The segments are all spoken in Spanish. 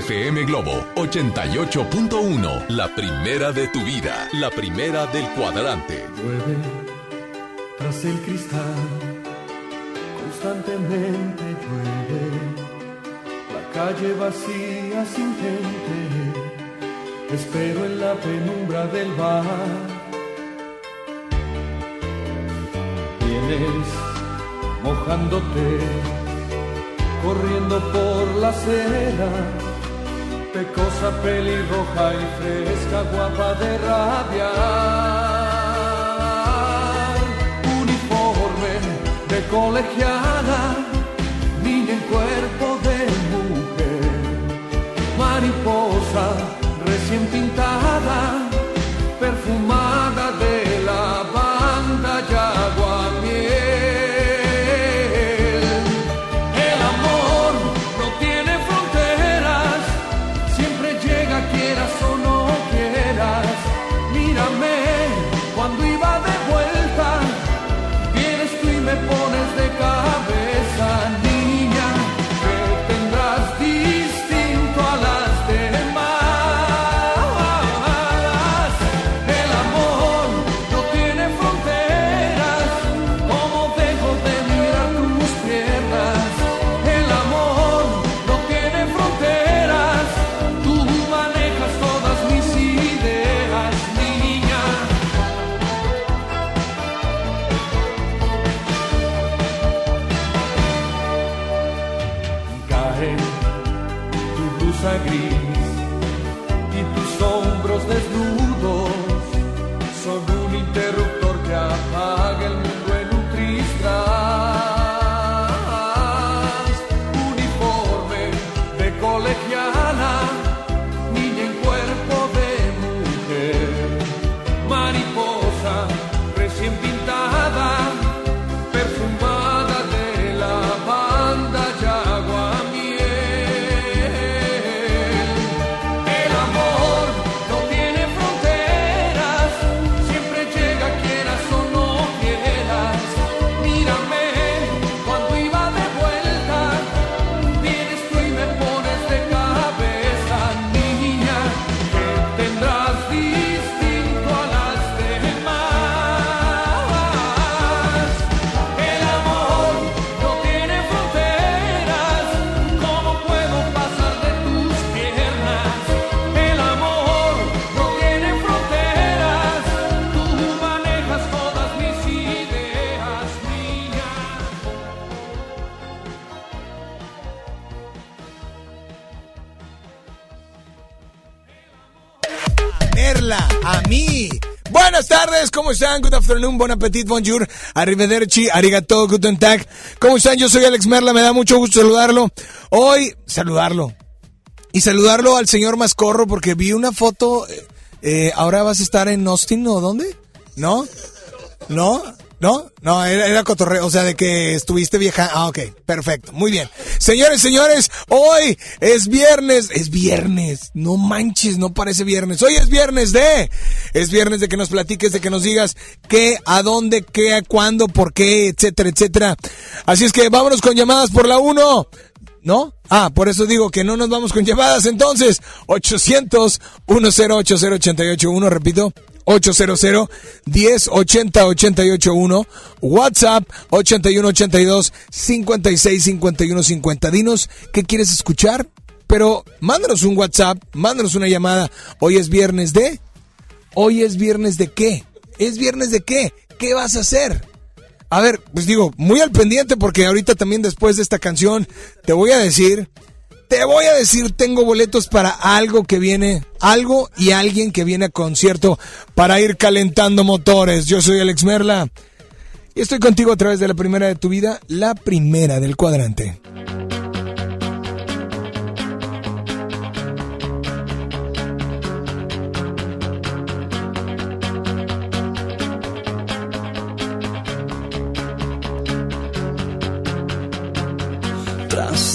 FM Globo 88.1, la primera de tu vida, la primera del cuadrante. Llueve tras el cristal, constantemente llueve. La calle vacía sin gente, espero en la penumbra del bar. Vienes mojándote, corriendo por la acera pecosa pelirroja y fresca, guapa de rabia. Uniforme de colegiada, niña en cuerpo de mujer, mariposa recién pintada, ¿cómo están? Good afternoon, bon appetit, bonjour, arrivederci, arigato, guten tag. ¿Cómo están? Yo soy Alex Merla, me da mucho gusto saludarlo. Hoy, saludarlo. Y saludarlo al señor Mascorro porque vi una foto. eh, eh, ahora vas a estar en Austin o dónde? ¿No? ¿No? ¿No? No, era, era cotorreo, o sea, de que estuviste vieja. Ah, ok, perfecto, muy bien. Señores, señores, hoy es viernes, es viernes, no manches, no parece viernes. Hoy es viernes de, es viernes de que nos platiques, de que nos digas qué, a dónde, qué, a cuándo, por qué, etcétera, etcétera. Así es que vámonos con llamadas por la 1. ¿No? Ah, por eso digo que no nos vamos con llamadas. Entonces, 800 1080 881 repito, 800 1080 881 WhatsApp 8182 56 51 50. Dinos qué quieres escuchar, pero mándanos un WhatsApp, mándanos una llamada. Hoy es viernes de. Hoy es viernes de qué? ¿Es viernes de qué? ¿Qué vas a hacer? A ver, pues digo, muy al pendiente porque ahorita también después de esta canción te voy a decir, te voy a decir, tengo boletos para algo que viene, algo y alguien que viene a concierto para ir calentando motores. Yo soy Alex Merla y estoy contigo a través de la primera de tu vida, la primera del cuadrante.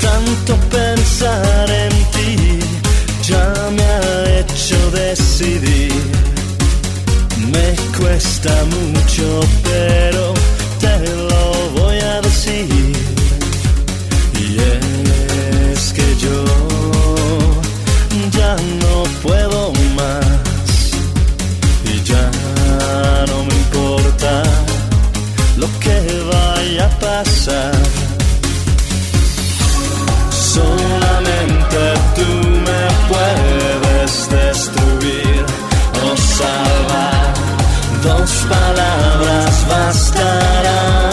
tanto pensar en ti ya me ha hecho decidir. Me cuesta mucho, pero te lo voy a decir. Y es que yo ya no puedo bastará.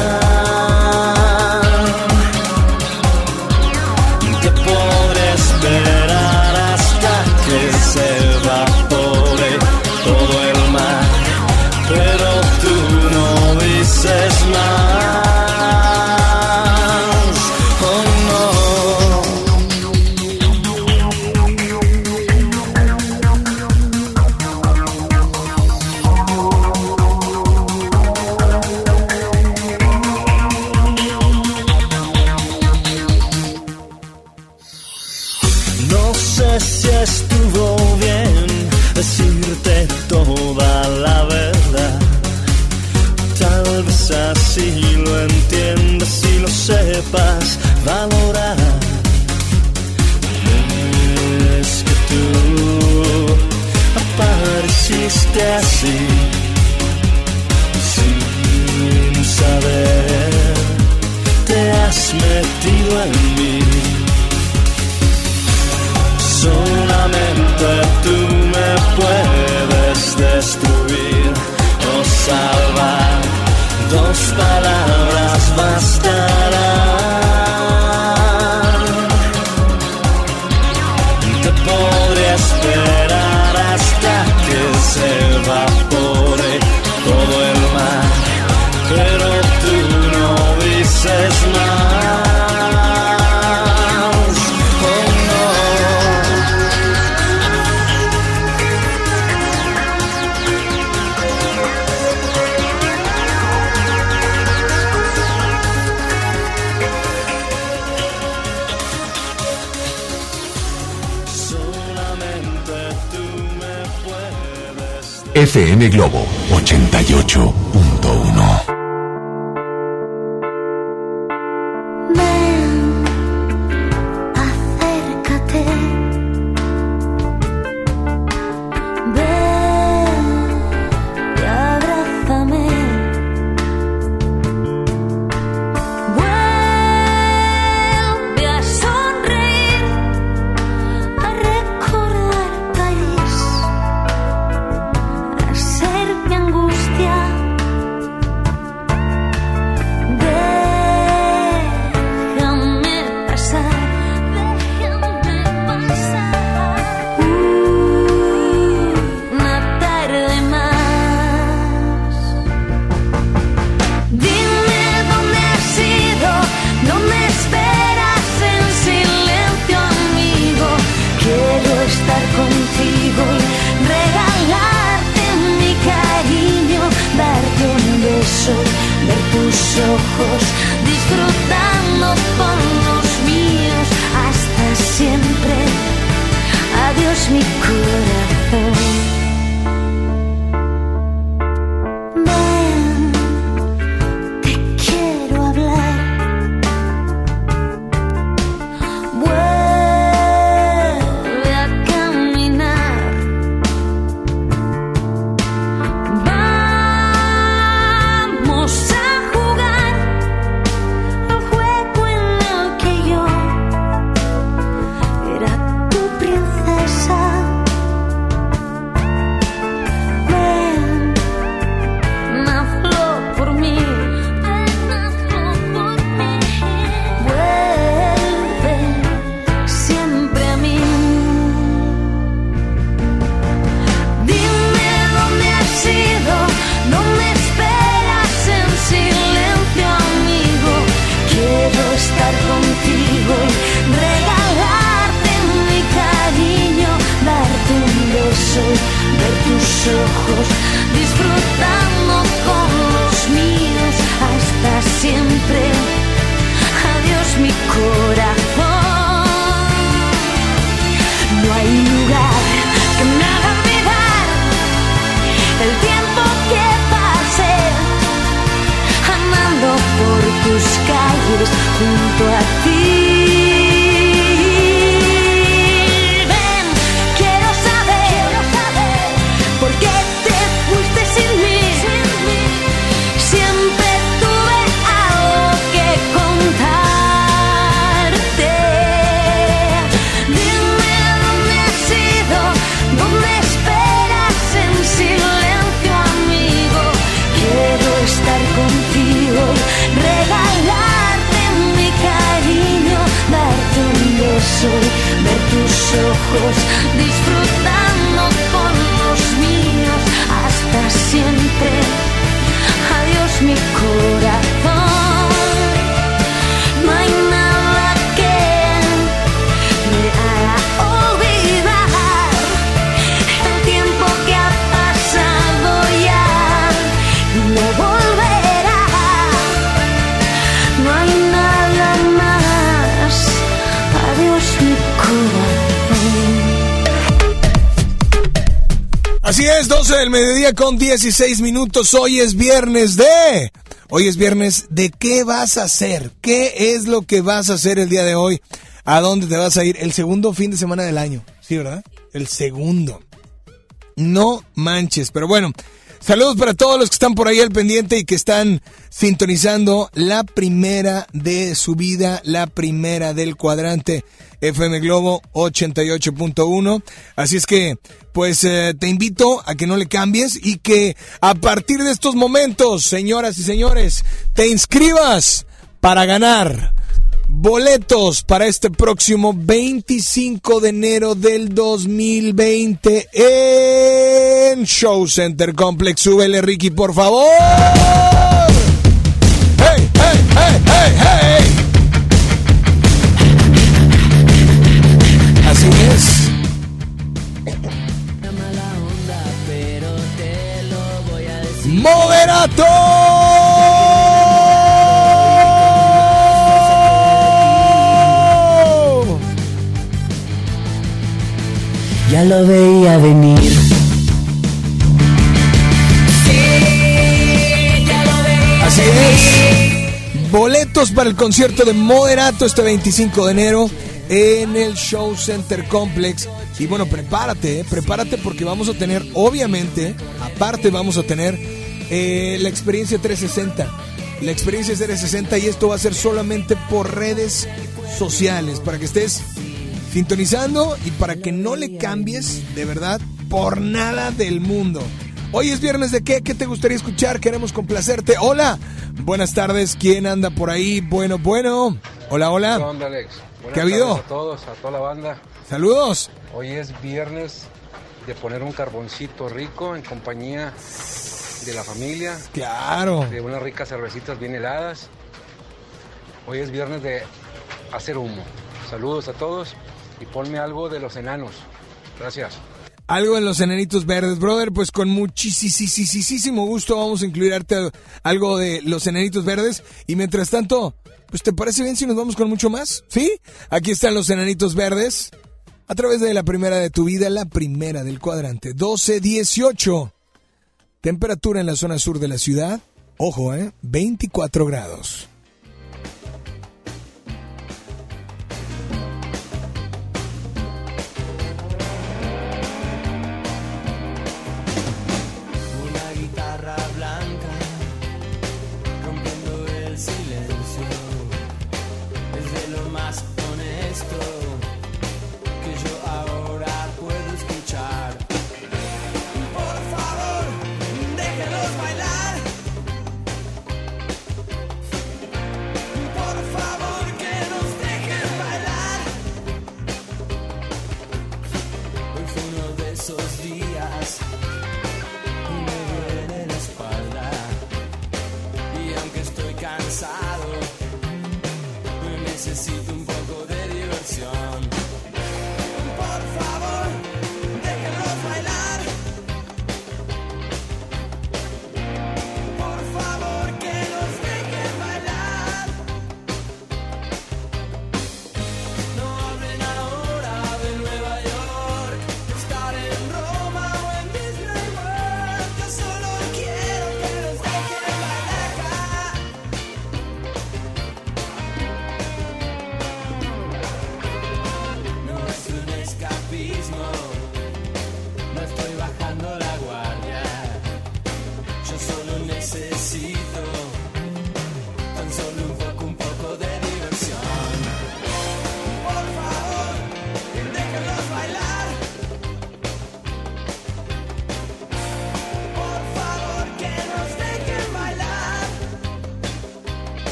No sé si estuvo bien decirte toda la verdad. Tal vez así lo entiendas y lo sepas valorar. Es que tú apareciste así, sin saber, te has metido en destruir o salvar. Dos palabras bastarán. Te podré esperar hasta que se FM Globo 88. junto a ti. 12 del mediodía con 16 minutos. Hoy es viernes de... Hoy es viernes de qué vas a hacer. ¿Qué es lo que vas a hacer el día de hoy? ¿A dónde te vas a ir? El segundo fin de semana del año. Sí, ¿verdad? El segundo. No manches. Pero bueno, saludos para todos los que están por ahí al pendiente y que están sintonizando la primera de su vida, la primera del cuadrante FM Globo 88.1. Así es que, pues eh, te invito a que no le cambies y que a partir de estos momentos, señoras y señores, te inscribas para ganar boletos para este próximo 25 de enero del 2020 en Show Center Complex. Súbele, Ricky, por favor. ¡Hey, hey, hey, hey, hey! Así es. ¡Moderato! Ya lo veía venir. Así es. Boletos para el concierto de Moderato este 25 de enero en el Show Center Complex. Y bueno, prepárate, eh, prepárate porque vamos a tener, obviamente, aparte vamos a tener eh, la experiencia 360. La experiencia 360 y esto va a ser solamente por redes sociales para que estés sintonizando y para que no le cambies de verdad por nada del mundo. Hoy es viernes de qué? ¿Qué te gustaría escuchar? Queremos complacerte. Hola, buenas tardes. ¿Quién anda por ahí? Bueno, bueno. Hola, ¿Qué hola. onda, Alex? Buenas ¿Qué ha habido? A todos, a toda la banda. Saludos. Hoy es viernes de poner un carboncito rico en compañía de la familia, Claro. de unas ricas cervecitas bien heladas. Hoy es viernes de hacer humo. Saludos a todos y ponme algo de los enanos. Gracias. Algo en los enanitos verdes, brother, pues con muchísimo gusto vamos a incluirte algo de los enanitos verdes. Y mientras tanto, pues ¿te parece bien si nos vamos con mucho más? ¿Sí? Aquí están los enanitos verdes. A través de la primera de tu vida, la primera del cuadrante. 12-18. Temperatura en la zona sur de la ciudad. Ojo, ¿eh? 24 grados.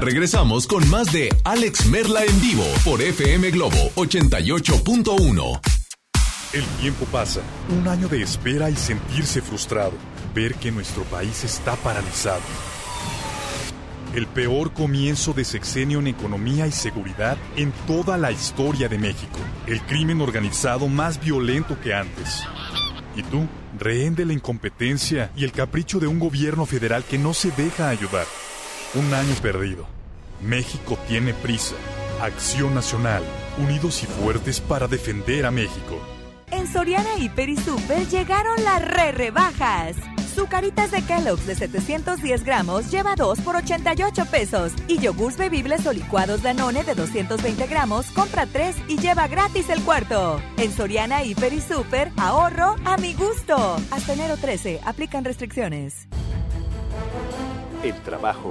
Regresamos con más de Alex Merla en vivo por FM Globo 88.1. El tiempo pasa, un año de espera y sentirse frustrado, ver que nuestro país está paralizado. El peor comienzo de sexenio en economía y seguridad en toda la historia de México. El crimen organizado más violento que antes. Y tú, rehén de la incompetencia y el capricho de un gobierno federal que no se deja ayudar. Un año perdido. México tiene prisa. Acción Nacional. Unidos y fuertes para defender a México. En Soriana Hiper y Super llegaron las re rebajas. Zucaritas de Kellogg's de 710 gramos lleva 2 por 88 pesos. Y yogurts bebibles o licuados Danone de 220 gramos compra 3 y lleva gratis el cuarto. En Soriana Hiper y Super, ahorro a mi gusto. Hasta enero 13, aplican restricciones. El trabajo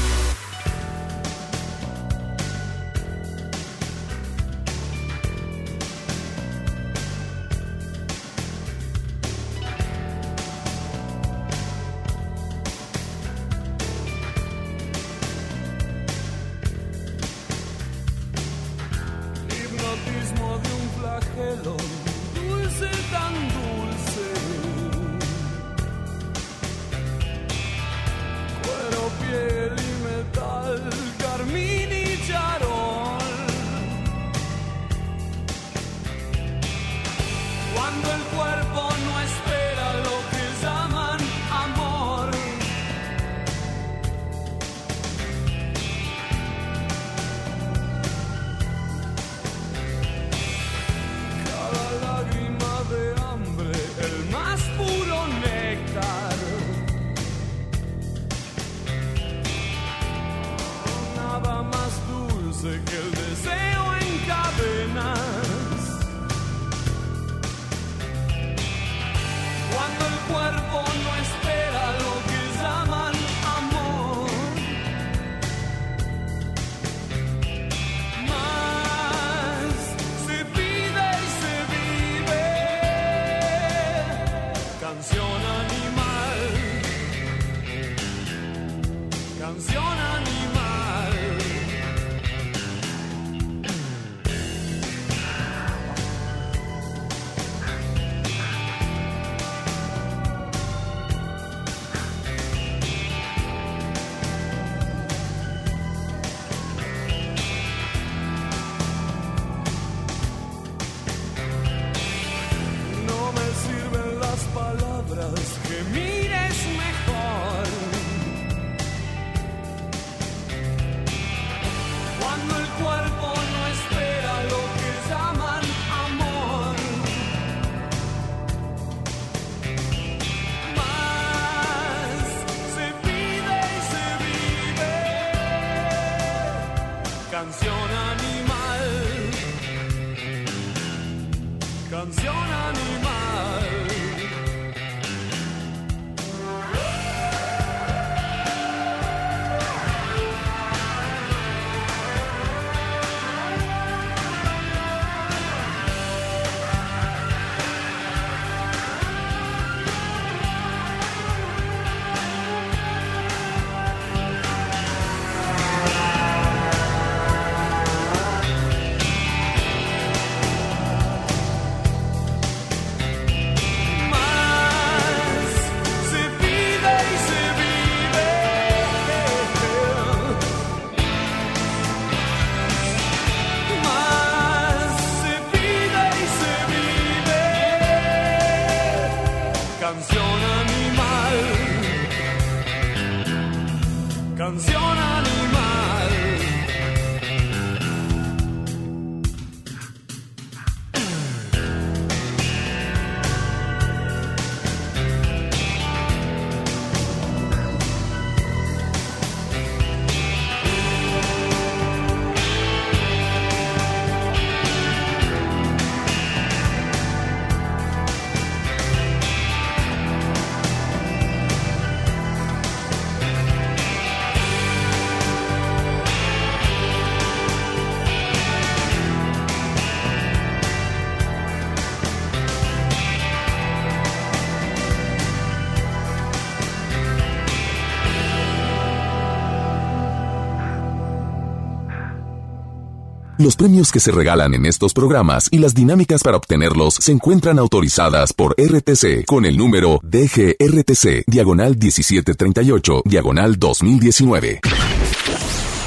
Los premios que se regalan en estos programas y las dinámicas para obtenerlos se encuentran autorizadas por RTC con el número DGRTC, diagonal 1738, diagonal 2019.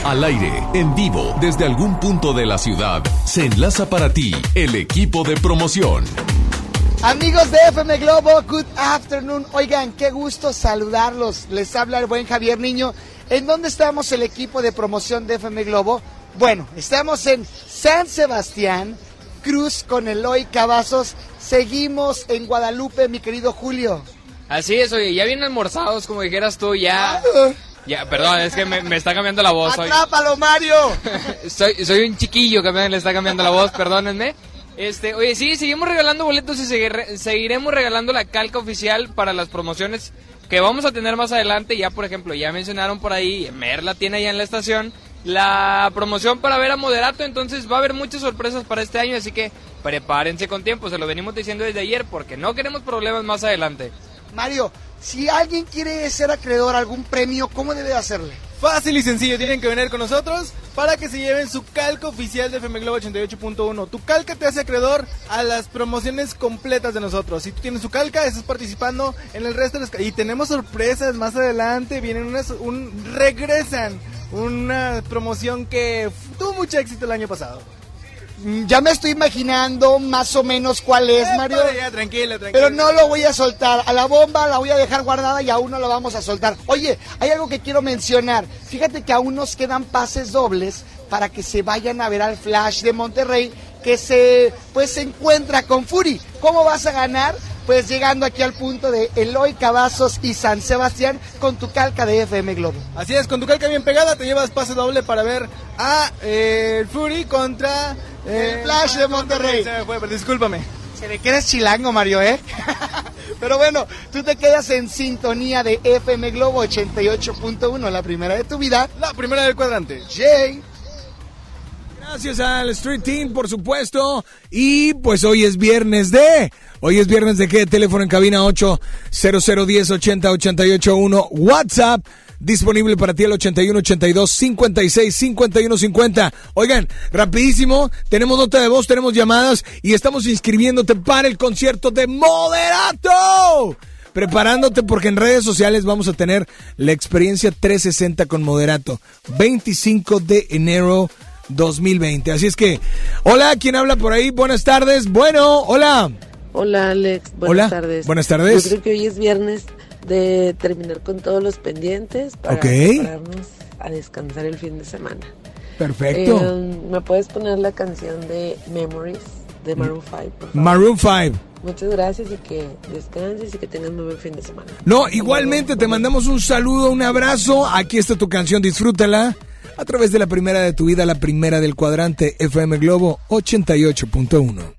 Al aire, en vivo, desde algún punto de la ciudad, se enlaza para ti el equipo de promoción. Amigos de FM Globo, good afternoon. Oigan, qué gusto saludarlos. Les habla el buen Javier Niño. ¿En dónde estamos el equipo de promoción de FM Globo? Bueno, estamos en San Sebastián, Cruz con Eloy Cavazos. Seguimos en Guadalupe, mi querido Julio. Así es, oye, ya bien almorzados, como dijeras tú, ya... Ya, perdón, es que me, me está cambiando la voz. ¡Atrápalo, Mario! soy, soy un chiquillo que me le está cambiando la voz, perdónenme. Este, oye, sí, seguimos regalando boletos y seguir- seguiremos regalando la calca oficial para las promociones que vamos a tener más adelante. Ya, por ejemplo, ya mencionaron por ahí, Merla tiene allá en la estación la promoción para ver a Moderato, entonces va a haber muchas sorpresas para este año, así que prepárense con tiempo, se lo venimos diciendo desde ayer porque no queremos problemas más adelante. Mario, si alguien quiere ser acreedor a algún premio, ¿cómo debe de hacerle? Fácil y sencillo, tienen que venir con nosotros para que se lleven su calca oficial de FM Globo 88.1. Tu calca te hace acreedor a las promociones completas de nosotros. Si tú tienes su calca, estás participando en el resto de los... Y tenemos sorpresas más adelante, vienen unas... Un, regresan una promoción que tuvo mucho éxito el año pasado. Ya me estoy imaginando más o menos cuál es, Mario. Para allá, tranquilo, tranquilo. Pero no lo voy a soltar. A la bomba la voy a dejar guardada y aún no la vamos a soltar. Oye, hay algo que quiero mencionar. Fíjate que aún nos quedan pases dobles para que se vayan a ver al Flash de Monterrey que se pues se encuentra con Fury. ¿Cómo vas a ganar? Pues llegando aquí al punto de Eloy Cavazos y San Sebastián con tu calca de FM Globo. Así es, con tu calca bien pegada te llevas pase doble para ver a eh, el Fury contra eh, El Flash de Monterrey. Se me fue, pero discúlpame. Se ve que eres chilango, Mario, ¿eh? Pero bueno, tú te quedas en sintonía de FM Globo 88.1, la primera de tu vida. La primera del cuadrante. Jay. Gracias al Street Team, por supuesto. Y pues hoy es viernes de. Hoy es viernes de qué? Teléfono en cabina 80010 80 881. WhatsApp disponible para ti el 81 82 56 51 50. Oigan, rapidísimo, tenemos nota de voz, tenemos llamadas y estamos inscribiéndote para el concierto de Moderato. Preparándote porque en redes sociales vamos a tener la experiencia 360 con Moderato. 25 de enero 2020. Así es que, hola, ¿quién habla por ahí? Buenas tardes. Bueno, hola. Hola Alex, buenas Hola, tardes. buenas tardes. Yo creo que hoy es viernes de terminar con todos los pendientes para Ok. prepararnos a descansar el fin de semana. Perfecto. Eh, ¿Me puedes poner la canción de Memories de Maroon 5? por favor? Maroon 5. Muchas gracias y que descanses y que tengas un buen fin de semana. No, igualmente te mandamos un saludo, un abrazo. Aquí está tu canción, disfrútala. A través de la primera de tu vida, la primera del cuadrante FM Globo 88.1.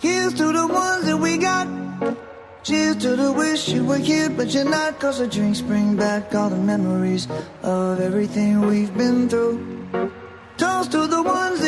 Here's to the ones that we got. Cheers to the wish you were here, but you're not. Cause the drinks bring back all the memories of everything we've been through. Toast to the ones. Toast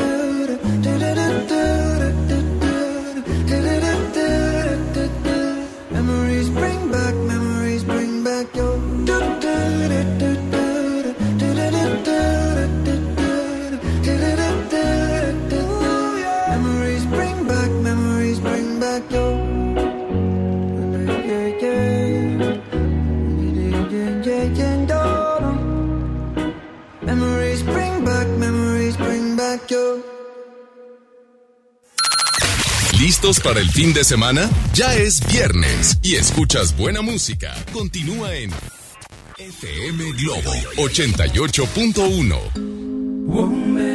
¿Listos para el fin de semana? Ya es viernes y escuchas buena música. Continúa en FM Globo 88.1.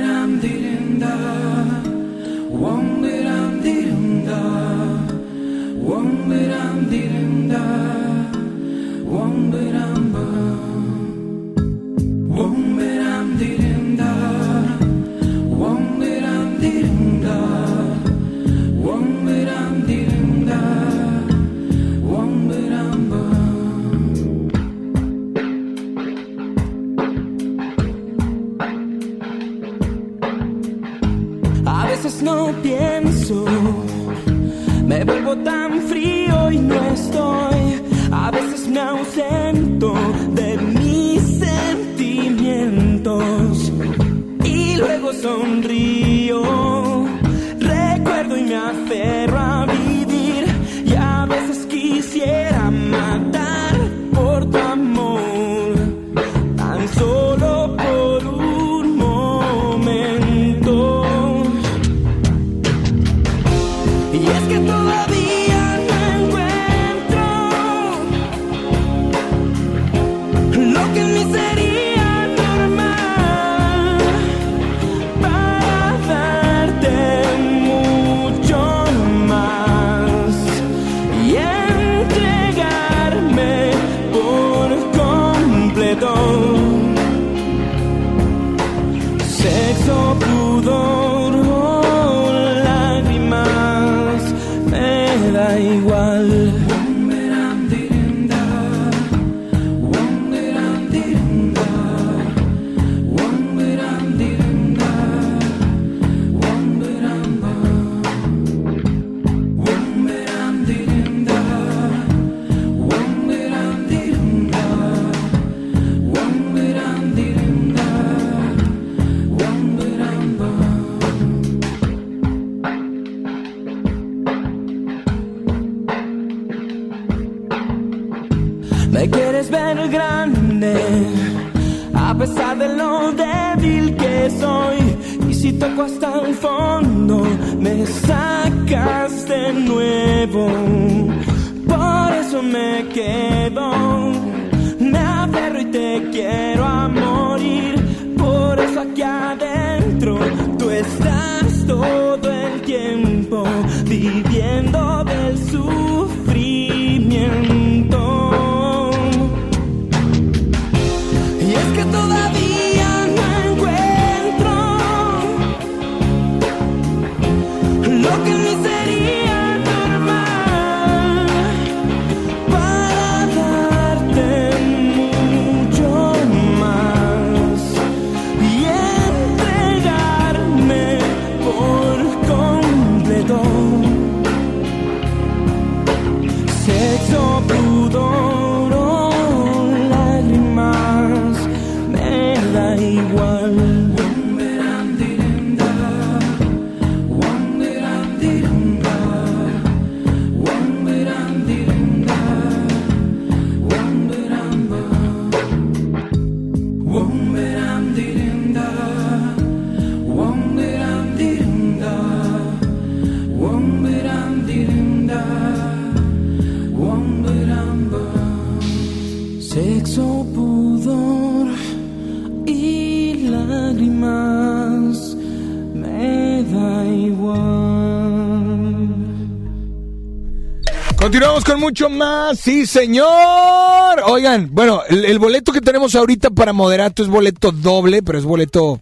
mucho más, sí señor. Oigan, bueno, el, boleto que tenemos ahorita para Moderato es boleto doble, pero es boleto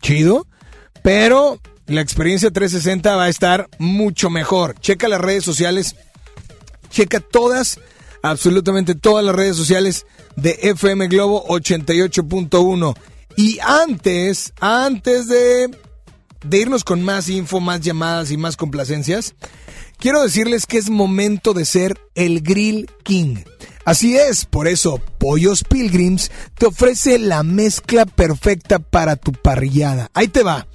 chido. Pero la experiencia 360 va a estar mucho mejor. Checa las redes sociales, checa todas, absolutamente todas las redes sociales de FM Globo 88.1. Y antes, antes de, de irnos con más info, más llamadas y más complacencias, quiero decirles que es momento de ser el Grill King. Así es, por eso Pollos Pilgrims te ofrece la mezcla perfecta para tu parrillada. Ahí te va.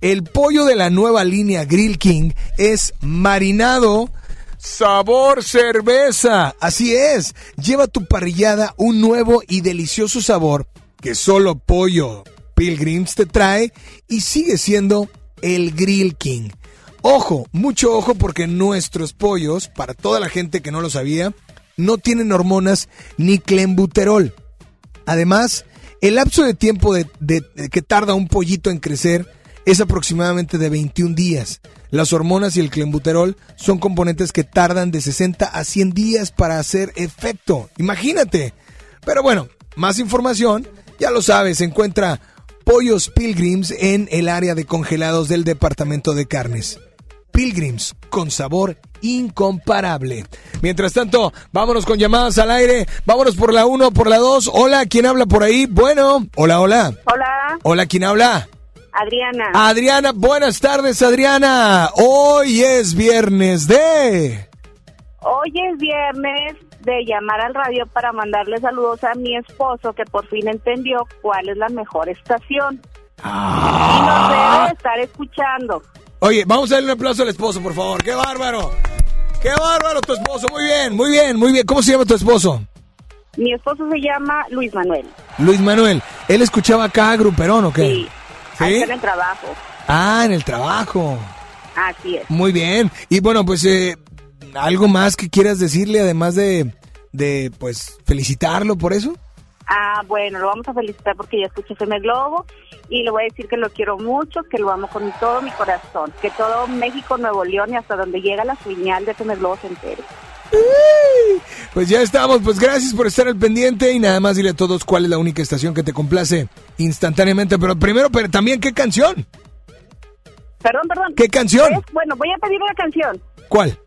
El pollo de la nueva línea Grill King es marinado sabor cerveza. Así es, lleva tu parrillada un nuevo y delicioso sabor que solo Pollo Pilgrims te trae y sigue siendo el Grill King. Ojo, mucho ojo porque nuestros pollos, para toda la gente que no lo sabía, no tienen hormonas ni clenbuterol. Además, el lapso de tiempo que tarda un pollito en crecer es aproximadamente de 21 días. Las hormonas y el clenbuterol son componentes que tardan de 60 a 100 días para hacer efecto. Imagínate. Pero bueno, más información, ya lo sabes, encuentra Pollos Pilgrims en el área de congelados del departamento de carnes. Pilgrims con sabor incomparable. Mientras tanto, vámonos con llamadas al aire. Vámonos por la 1, por la 2. Hola, ¿quién habla por ahí? Bueno, hola, hola. Hola, Hola, ¿quién habla? Adriana. Adriana, buenas tardes, Adriana. Hoy es viernes de... Hoy es viernes de llamar al radio para mandarle saludos a mi esposo que por fin entendió cuál es la mejor estación. Y nos debe estar escuchando. Oye, vamos a darle un aplauso al esposo, por favor. ¡Qué bárbaro! ¡Qué bárbaro tu esposo! Muy bien, muy bien, muy bien. ¿Cómo se llama tu esposo? Mi esposo se llama Luis Manuel. Luis Manuel. ¿Él escuchaba acá a Gruperón o qué? Sí. Ahí está en el trabajo. Ah, en el trabajo. Así es. Muy bien. Y bueno, pues eh, algo más que quieras decirle, además de, de pues felicitarlo por eso. Ah, bueno, lo vamos a felicitar porque ya escuché FM Globo y le voy a decir que lo quiero mucho, que lo amo con todo mi corazón, que todo México, Nuevo León y hasta donde llega la señal de FM Globo se entere. Pues ya estamos, pues gracias por estar al pendiente y nada más dile a todos cuál es la única estación que te complace instantáneamente. Pero primero, pero también, ¿qué canción? Perdón, perdón. ¿Qué canción? Es- Bueno, voy a pedir una canción. ¿Cuál?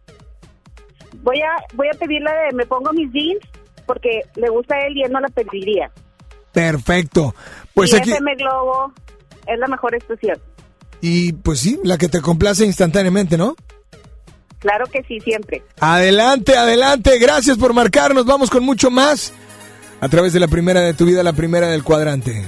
Voy a voy a pedir la de Me pongo mis jeans porque le gusta a él y él no la pediría. Perfecto. Pues y aquí, FM Globo es la mejor estación. y pues sí, la que te complace instantáneamente, ¿no? Claro que sí, siempre. Adelante, adelante, gracias por marcarnos, vamos con mucho más a través de la primera de tu vida, la primera del cuadrante.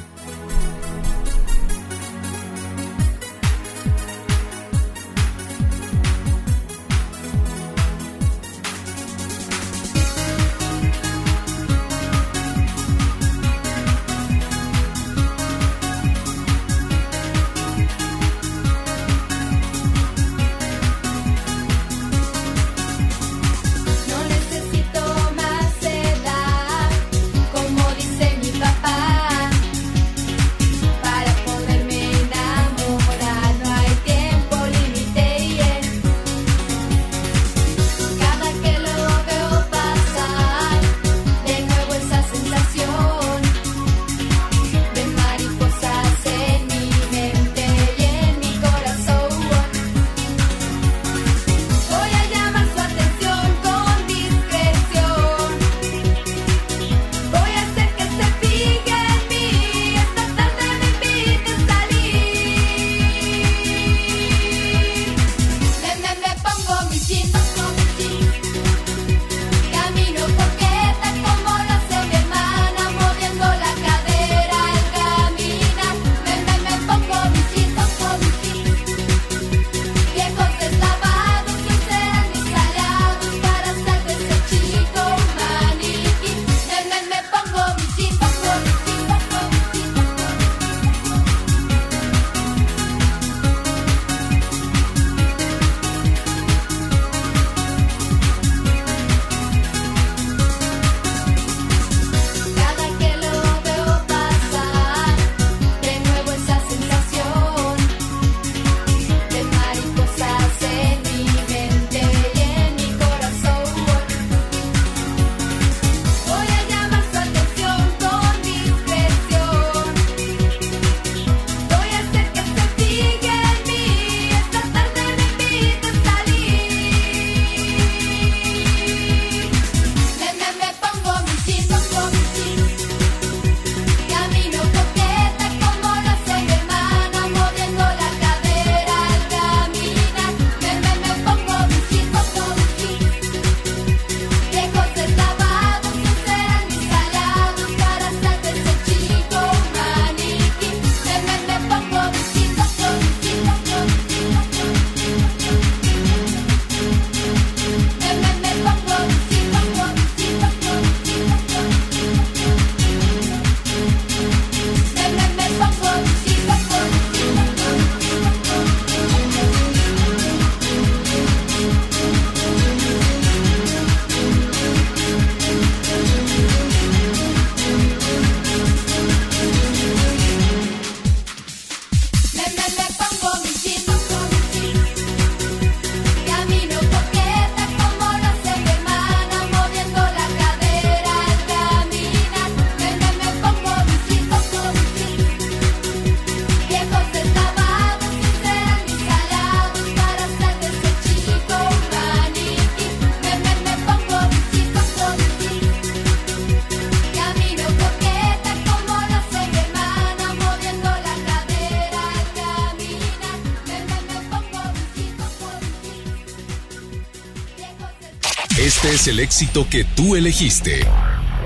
Es el éxito que tú elegiste.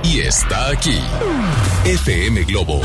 Y está aquí. FM Globo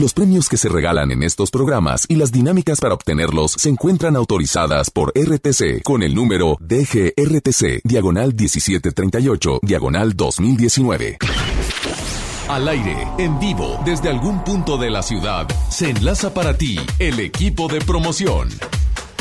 Los premios que se regalan en estos programas y las dinámicas para obtenerlos se encuentran autorizadas por RTC con el número DGRTC, diagonal 1738, diagonal 2019. Al aire, en vivo, desde algún punto de la ciudad, se enlaza para ti el equipo de promoción.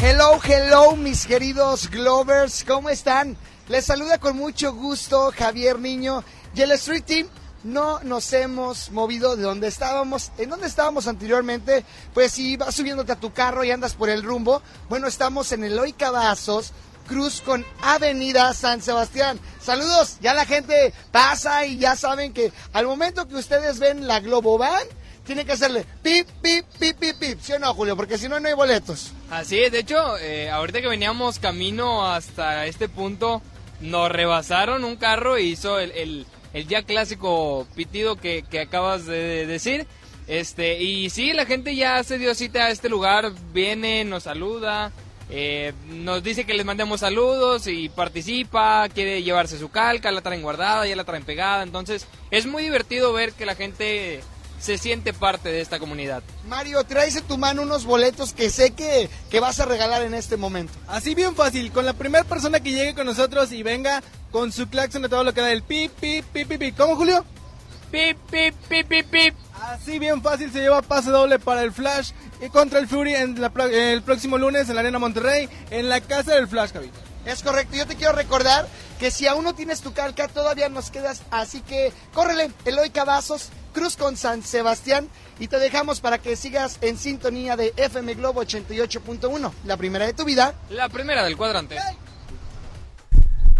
Hello, hello, mis queridos Glovers, ¿cómo están? Les saluda con mucho gusto Javier Niño y el Street Team. No nos hemos movido de donde estábamos. ¿En dónde estábamos anteriormente? Pues si vas subiéndote a tu carro y andas por el rumbo. Bueno, estamos en Eloy Cavazos, Cruz con Avenida San Sebastián. Saludos, ya la gente pasa y ya saben que al momento que ustedes ven la Globovan, tiene que hacerle pip, pip, pip, pip, pip. ¿Sí o no, Julio? Porque si no, no hay boletos. Así es, de hecho, eh, ahorita que veníamos camino hasta este punto, nos rebasaron un carro y hizo el, el ya clásico pitido que, que acabas de decir. Este, y sí, la gente ya se dio cita a este lugar, viene, nos saluda, eh, nos dice que les mandemos saludos y participa, quiere llevarse su calca, la traen guardada, ya la traen pegada, entonces es muy divertido ver que la gente se siente parte de esta comunidad. Mario, traes en tu mano unos boletos que sé que, que vas a regalar en este momento. Así bien fácil, con la primera persona que llegue con nosotros y venga con su claxon de todo lo que da el pip, pip, pip, pip, pip. ¿Cómo, Julio? Pip, pip, pip, pip, pip. Así bien fácil se lleva pase doble para el Flash y contra el Fury en la, el próximo lunes en la Arena Monterrey, en la casa del Flash, Javi. Es correcto, yo te quiero recordar que si aún no tienes tu calca, todavía nos quedas, así que córrele, Eloy Cavazos, Cruz con San Sebastián, y te dejamos para que sigas en sintonía de FM Globo 88.1, la primera de tu vida. La primera del cuadrante.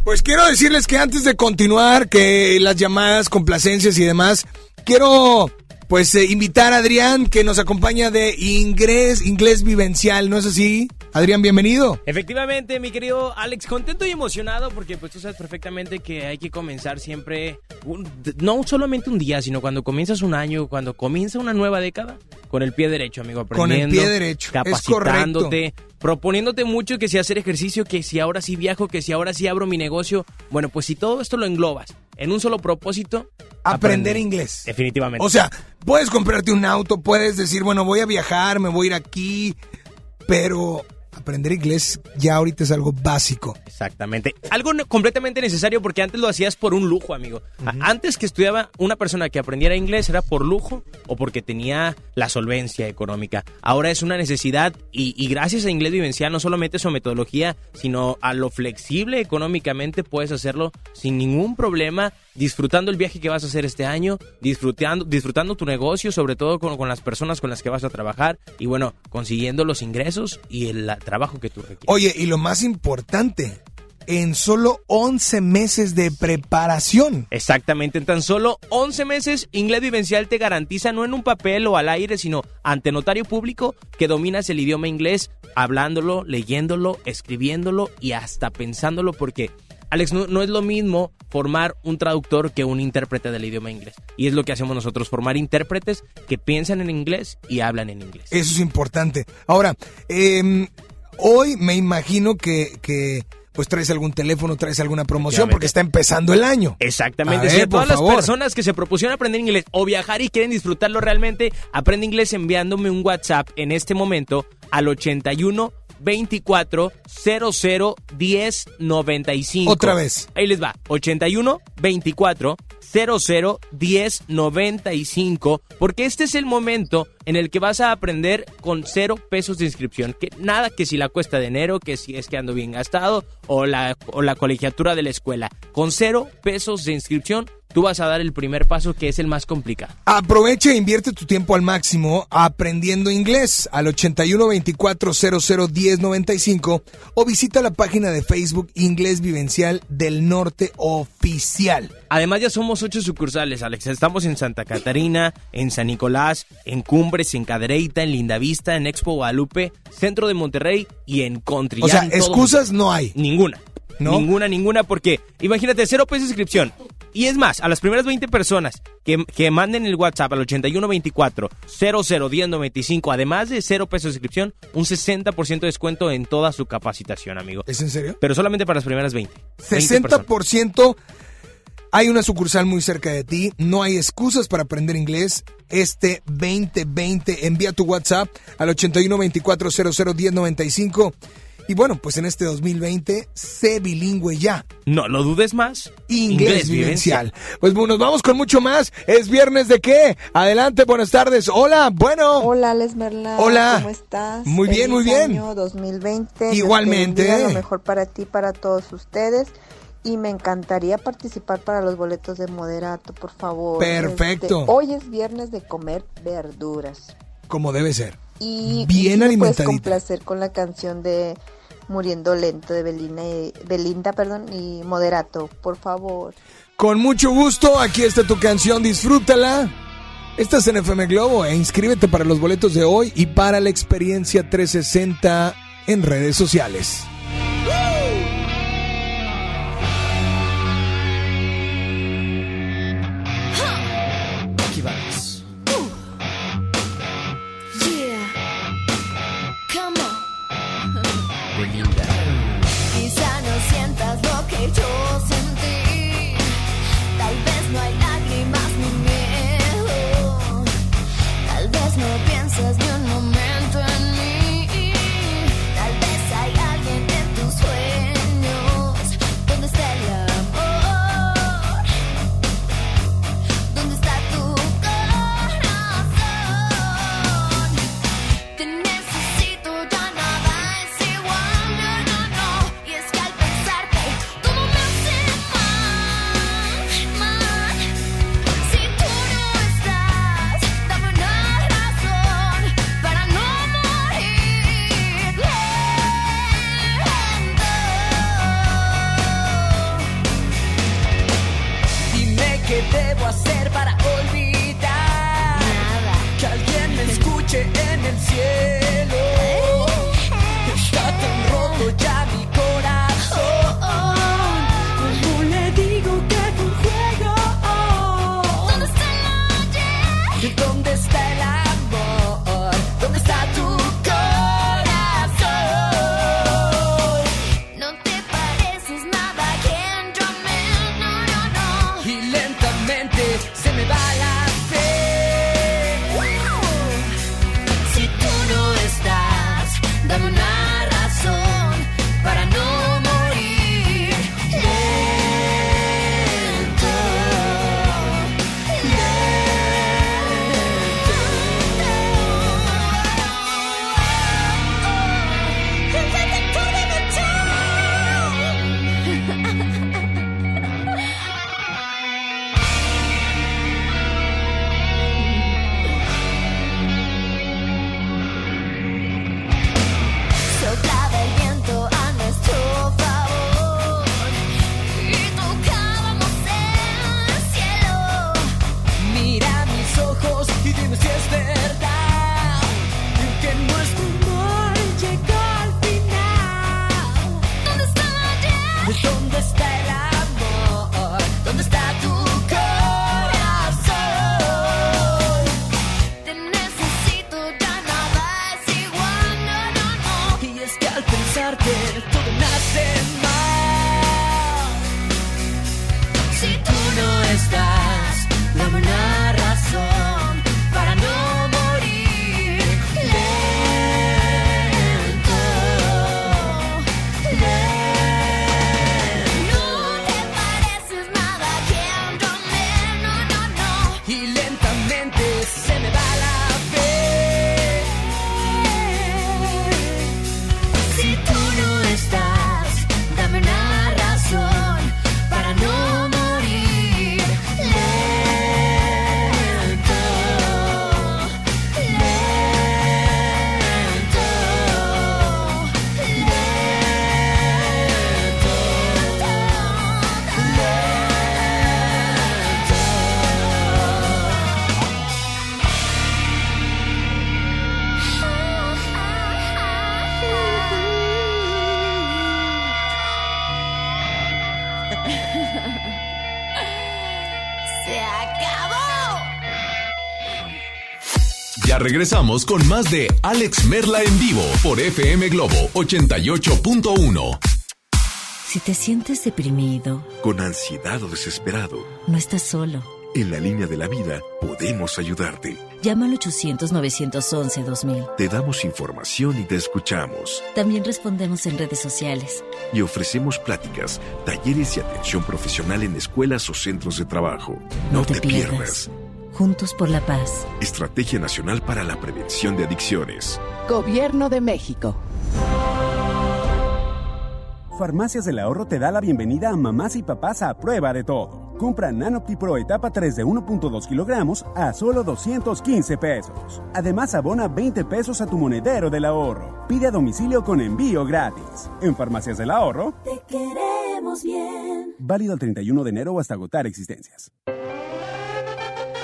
Pues quiero decirles que antes de continuar, que las llamadas, complacencias y demás, quiero pues eh, invitar a Adrián que nos acompaña de Inglés, Inglés Vivencial, ¿no es así? Adrián, bienvenido. Efectivamente, mi querido Alex, contento y emocionado porque pues tú sabes perfectamente que hay que comenzar siempre, un- no solamente un día, sino cuando comienzas un año, cuando comienza una nueva década, con el pie derecho, amigo, Con el pie derecho, es capacitándote, proponiéndote mucho que si hacer ejercicio, que si ahora sí viajo, que si ahora sí abro mi negocio. Bueno, pues si todo esto lo englobas en un solo propósito, Aprender aprender. inglés. Definitivamente. O sea, puedes comprarte un auto, puedes decir, bueno, voy a viajar, me voy a ir aquí, pero aprender inglés ya ahorita es algo básico. Exactamente. Algo completamente necesario porque antes lo hacías por un lujo, amigo. Antes que estudiaba una persona que aprendiera inglés era por lujo o porque tenía la solvencia económica. Ahora es una necesidad y, y gracias a Inglés Vivencial no solamente su metodología, sino a lo flexible económicamente puedes hacerlo sin ningún problema, disfrutando el viaje que vas a hacer este año, disfrutando, disfrutando tu negocio, sobre todo con, con las personas con las que vas a trabajar y bueno, consiguiendo los ingresos y el la- trabajo que tú requieres. Oye, y lo más importante, en solo 11 meses de preparación. Exactamente, en tan solo 11 meses, Inglés Vivencial te garantiza no en un papel o al aire, sino ante notario público que dominas el idioma inglés, hablándolo, leyéndolo, escribiéndolo y hasta pensándolo, porque, Alex, no, no es lo mismo formar un traductor que un intérprete del idioma inglés. Y es lo que hacemos nosotros, formar intérpretes que piensan en inglés y hablan en inglés. Eso es importante. Ahora, em, hoy me imagino que, que pues traes algún teléfono, traes alguna promoción porque está empezando el año. Exactamente. A Si a todas por las favor. personas que se propusieron aprender inglés o viajar y quieren disfrutarlo realmente, aprende inglés enviándome un WhatsApp en este momento al 81 24 00 10 95. Otra vez. Ahí les va. 81 24 00 10 95. Porque este es el momento en el que vas a aprender con cero pesos de inscripción. Que nada que si la cuesta de enero, que si es que ando bien gastado o la, o la colegiatura de la escuela. Con cero pesos de inscripción, tú vas a dar el primer paso que es el más complicado. Aprovecha e invierte tu tiempo al máximo aprendiendo inglés al 81 24 00 10 95 o visita la página de Facebook Inglés Vivencial del Norte Oficial. Además ya somos ocho sucursales, Alex. Estamos en Santa Catarina, en San Nicolás, en Cumbres, en Cadereyta, en Lindavista, en Expo Guadalupe, Centro de Monterrey y en Country. O sea, excusas no hay. Ninguna. ¿No? Ninguna, ninguna, porque imagínate, cero pesos de inscripción. Y es más, a las primeras 20 personas que, que manden el WhatsApp al 8124 001095, además de cero pesos de inscripción, un 60% de descuento en toda su capacitación, amigo. ¿Es en serio? Pero solamente para las primeras 20. 20 personas. 60% hay una sucursal muy cerca de ti, no hay excusas para aprender inglés. Este 2020 envía tu WhatsApp al 81 24 00 10 95 y bueno, pues en este 2020 sé bilingüe ya. No lo dudes más. Inglés, vivencial. Pues bueno, nos vamos con mucho más. ¿Es viernes de qué? Adelante, buenas tardes. Hola, bueno. Hola, Les Merla. Hola. ¿Cómo estás? Muy bien, muy bien. año 2020. Dios te Igualmente. Lo mejor para ti, para todos ustedes. Y me encantaría participar para los boletos de moderato, por favor. Perfecto. Este, hoy es viernes de comer verduras. Como debe ser. Y Bien alimentadita. complacer con la canción de Muriendo Lento de Belinda, y- Belinda perdón, y Moderato, por favor. Con mucho gusto, aquí está tu canción, disfrútala. Estás en FM Globo e inscríbete para los boletos de hoy y para la experiencia 360 en redes sociales. Regresamos con más de Alex Merla en vivo por FM Globo 88.1. Si te sientes deprimido, Con ansiedad o desesperado, no estás solo. en la línea de la vida podemos ayudarte. Llama al 800-911-2000. Te damos información y te escuchamos. También respondemos en redes sociales. Y ofrecemos pláticas, talleres y atención profesional en escuelas o centros de trabajo. No, te, pierdas. Juntos por la paz. Estrategia Nacional para la Prevención de Adicciones. Gobierno de México. Farmacias del Ahorro te da la bienvenida a mamás y papás a prueba de todo. Compra Nanopti Pro etapa 3 de 1.2 kilogramos a solo 215 pesos. Además, abona 20 pesos a tu monedero del ahorro. Pide a domicilio con envío gratis. En Farmacias del Ahorro, Te queremos bien. válido el 31 de enero o hasta agotar existencias.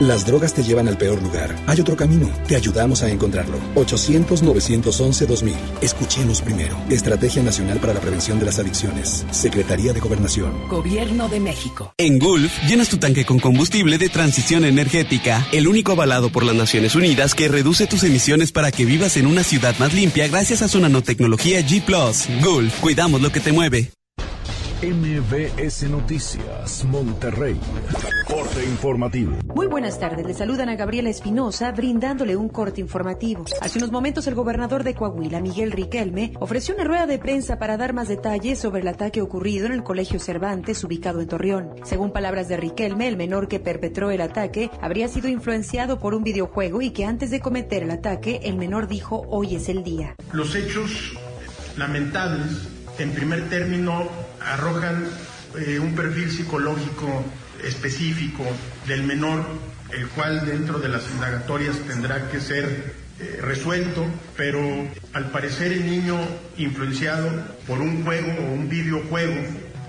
Las drogas te llevan al peor lugar. Hay otro camino. Te ayudamos a encontrarlo. 800-911-2000. Escuchemos primero. Estrategia Nacional para la Prevención de las Adicciones. Secretaría de Gobernación. Gobierno de México. En Gulf, llenas tu tanque con combustible de transición energética, el único avalado por las Naciones Unidas que reduce tus emisiones para que vivas en una ciudad más limpia gracias a su nanotecnología G ⁇ Gulf, cuidamos lo que te mueve. MBS Noticias, Monterrey. Corte informativo. Muy buenas tardes, le saludan a Gabriela Espinosa brindándole un corte informativo. Hace unos momentos el gobernador de Coahuila, Miguel Riquelme, ofreció una rueda de prensa para dar más detalles sobre el ataque ocurrido en el Colegio Cervantes ubicado en Torreón. Según palabras de Riquelme, el menor que perpetró el ataque habría sido influenciado por un videojuego y que antes de cometer el ataque el menor dijo hoy es el día. Los hechos lamentables, en primer término, arrojan eh, un perfil psicológico específico del menor, el cual dentro de las indagatorias tendrá que ser eh, resuelto, pero al parecer el niño influenciado por un juego o un videojuego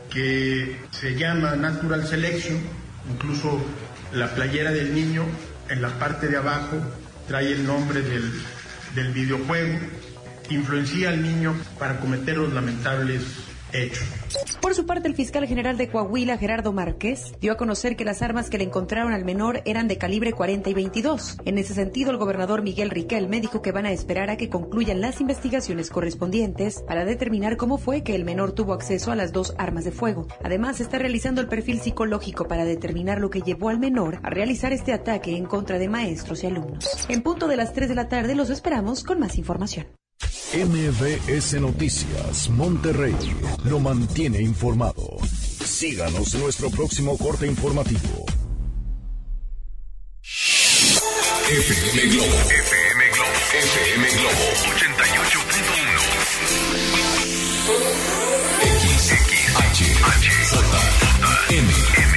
que se llama Natural Selection, incluso La playera del niño en la parte de abajo trae el nombre del, del videojuego, influencia al niño para cometer los lamentables hechos. Por su parte, el fiscal general de Coahuila, Gerardo Márquez, dio a conocer que las armas que le encontraron al menor eran de calibre 40 y 22. En ese sentido, el gobernador Miguel Riquelme dijo que van a esperar a que concluyan las investigaciones correspondientes para determinar cómo fue que el menor tuvo acceso a las dos armas de fuego. Además, está realizando el perfil psicológico para determinar lo que llevó al menor a realizar este ataque en contra de maestros y alumnos. En punto de las 3 de la tarde los esperamos con más información. MBS Noticias Monterrey lo mantiene informado. Síganos en nuestro próximo corte informativo. FM Globo. FM Globo. FM Globo 88.1. X, X, H, H, J, M, M,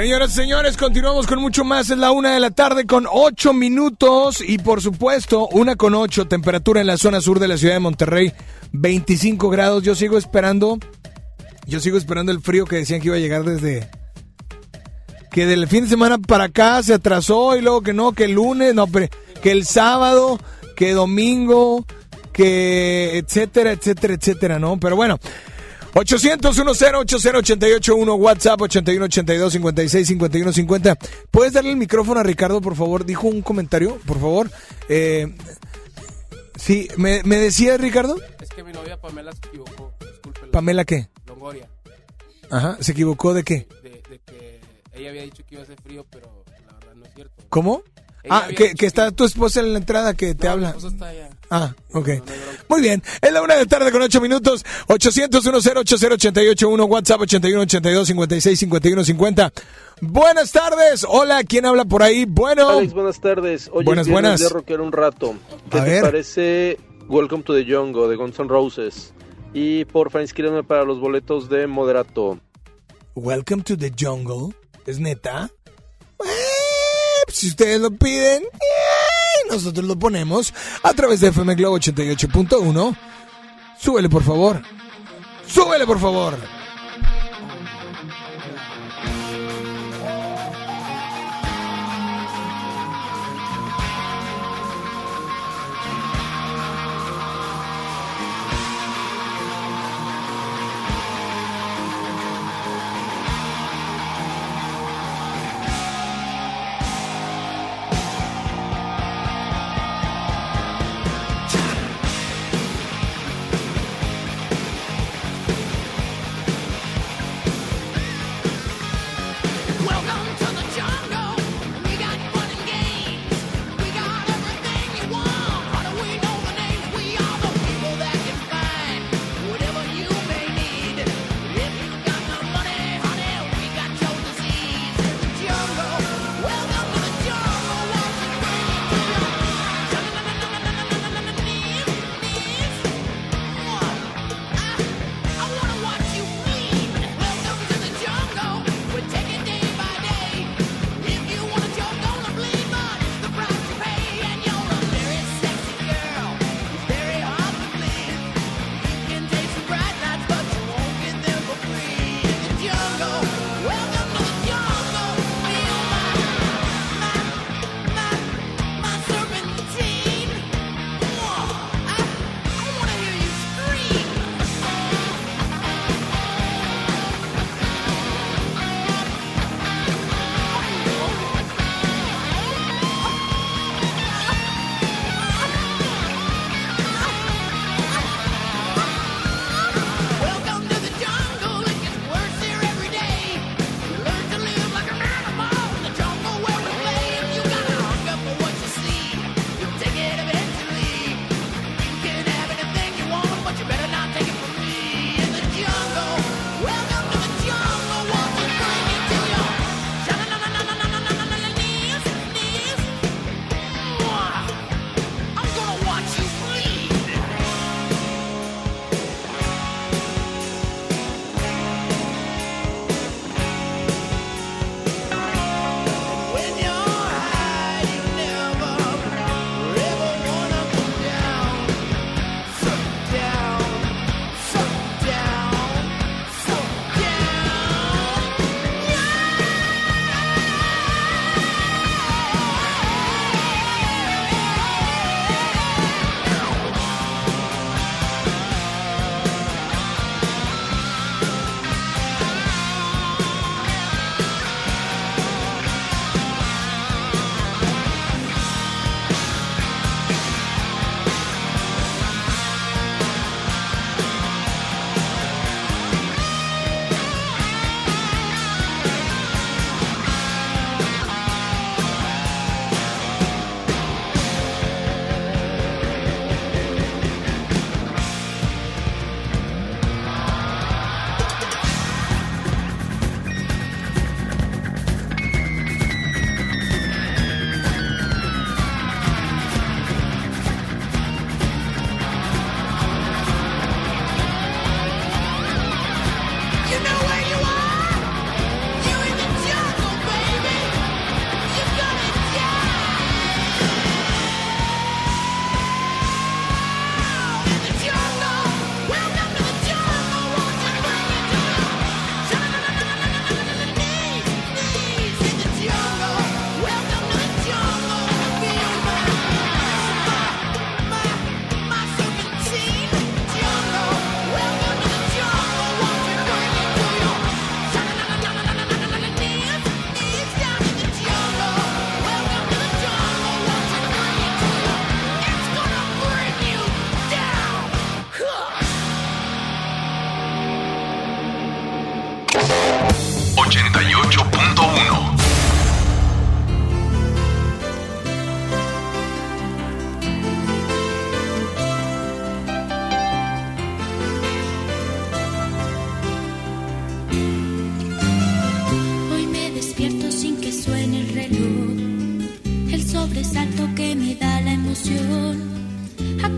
Señoras y señores, continuamos con mucho más. Es la una de la tarde con ocho minutos y por supuesto, una con ocho, temperatura en la zona sur de la ciudad de Monterrey, 25 grados. Yo sigo esperando, yo sigo esperando el frío que decían que iba a llegar desde... Que del fin de semana para acá se atrasó y luego que no, que el lunes, no, pero que el sábado, que domingo, que etcétera, etcétera, etcétera, ¿no? Pero bueno, 800 10 80881 WhatsApp 81 82 56 51 50. ¿Puedes darle el micrófono a Ricardo, por favor? Dijo un comentario, por favor. Eh, sí, ¿me, me decía Ricardo? Es que mi novia Pamela se equivocó. Discúlpelo. ¿Pamela qué? Longoria. Ajá, ¿se equivocó de qué? De, de que ella había dicho que iba a hacer frío, pero la verdad no es cierto. ¿Cómo? Ella Ah, que, que está tu esposa en la entrada que te No, habla. mi esposa está allá. Ah, ok. Muy bien. Es la una de la tarde con ocho minutos. 800 10 80881 WhatsApp 81 82 56 51 50. Buenas tardes. Hola, ¿quién habla por ahí? Bueno. Alex, buenas tardes. Oye, Buenas, buenas. de rockero un rato. ¿Qué A te ver. parece Welcome to the Jungle de Guns N' Roses? Y porfa, inscríbeme para los boletos de Moderato. Welcome to the jungle. ¿Es neta? Eh, si ustedes lo piden, eh, nosotros lo ponemos a través de FM Globo 88.1. Súbele, por favor. Súbele, por favor.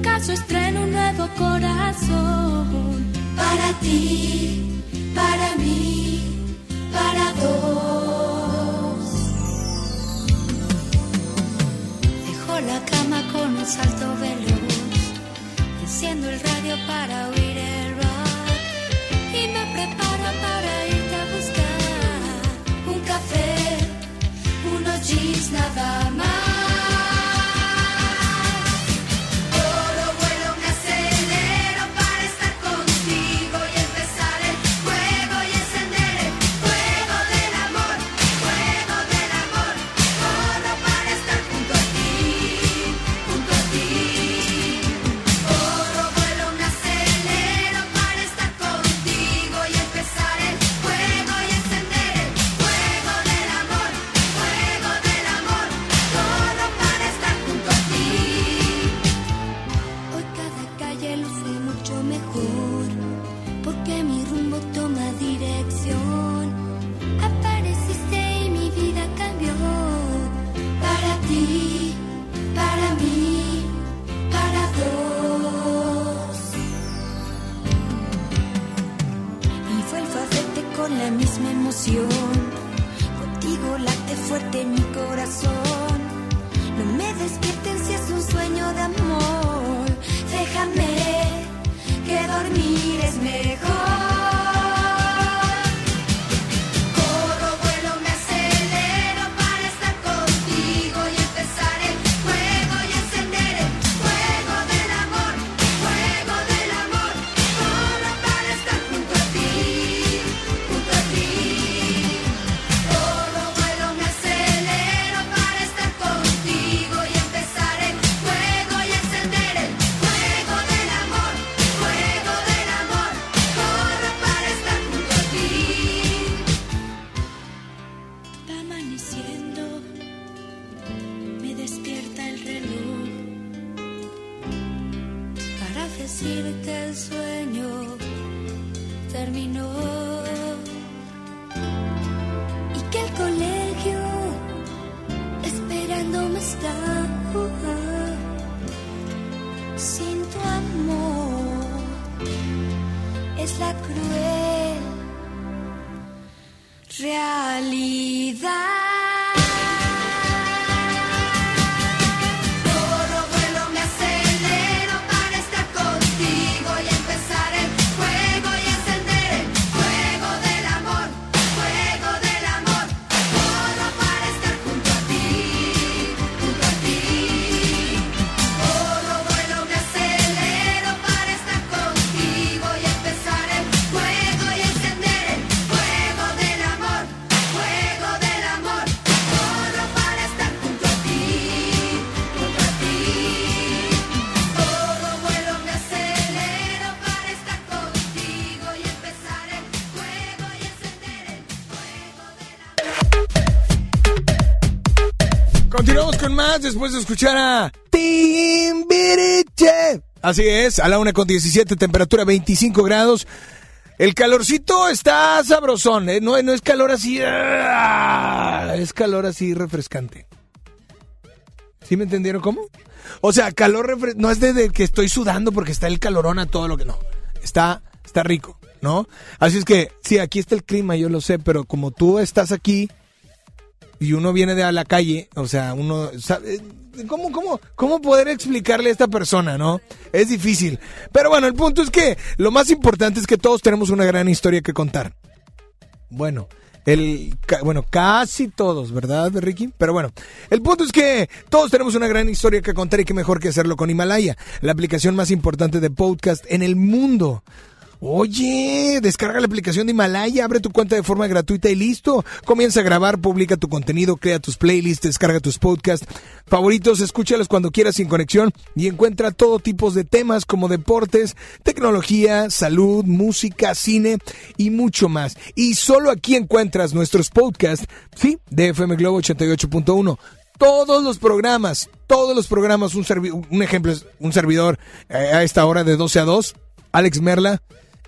Acaso estreno un nuevo corazón. Para ti, para mí, para dos. Dejo la cama con un salto veloz. Enciendo el radio para oír el rock. Y me preparo para irte a buscar un café, unos jeans nada después de escuchar a Timbiriche. Así es, a la una con 17, temperatura 25 grados. El calorcito está sabrosón, ¿eh? no, no es calor así, ¡ah! es calor así refrescante. ¿Sí me entendieron cómo? O sea, calor refres- no es desde que estoy sudando porque está el calorón a todo lo que no. Está, está rico, ¿no? Así es que, sí, aquí está el clima, yo lo sé, pero como tú estás aquí, y uno viene de a la calle, o sea, uno sabe, ¿cómo, cómo, cómo poder explicarle a esta persona, no? Es difícil. Pero bueno, el punto es que lo más importante es que todos tenemos una gran historia que contar. Bueno, el, bueno, casi todos, ¿verdad, Ricky? Pero bueno, el punto es que todos tenemos una gran historia que contar y qué mejor que hacerlo con Himalaya, la aplicación más importante de podcast en el mundo. Oye, descarga la aplicación de Himalaya, abre tu cuenta de forma gratuita y listo. Comienza a grabar, publica tu contenido, crea tus playlists, descarga tus podcasts favoritos, escúchalos cuando quieras sin conexión y encuentra todo tipo de temas como deportes, tecnología, salud, música, cine y mucho más. Y solo aquí encuentras nuestros podcasts, sí, de FM Globo 88.1 todos los programas, todos los programas, un, servi- un ejemplo es un servidor eh, a esta hora de 12 a 2, Alex Merla,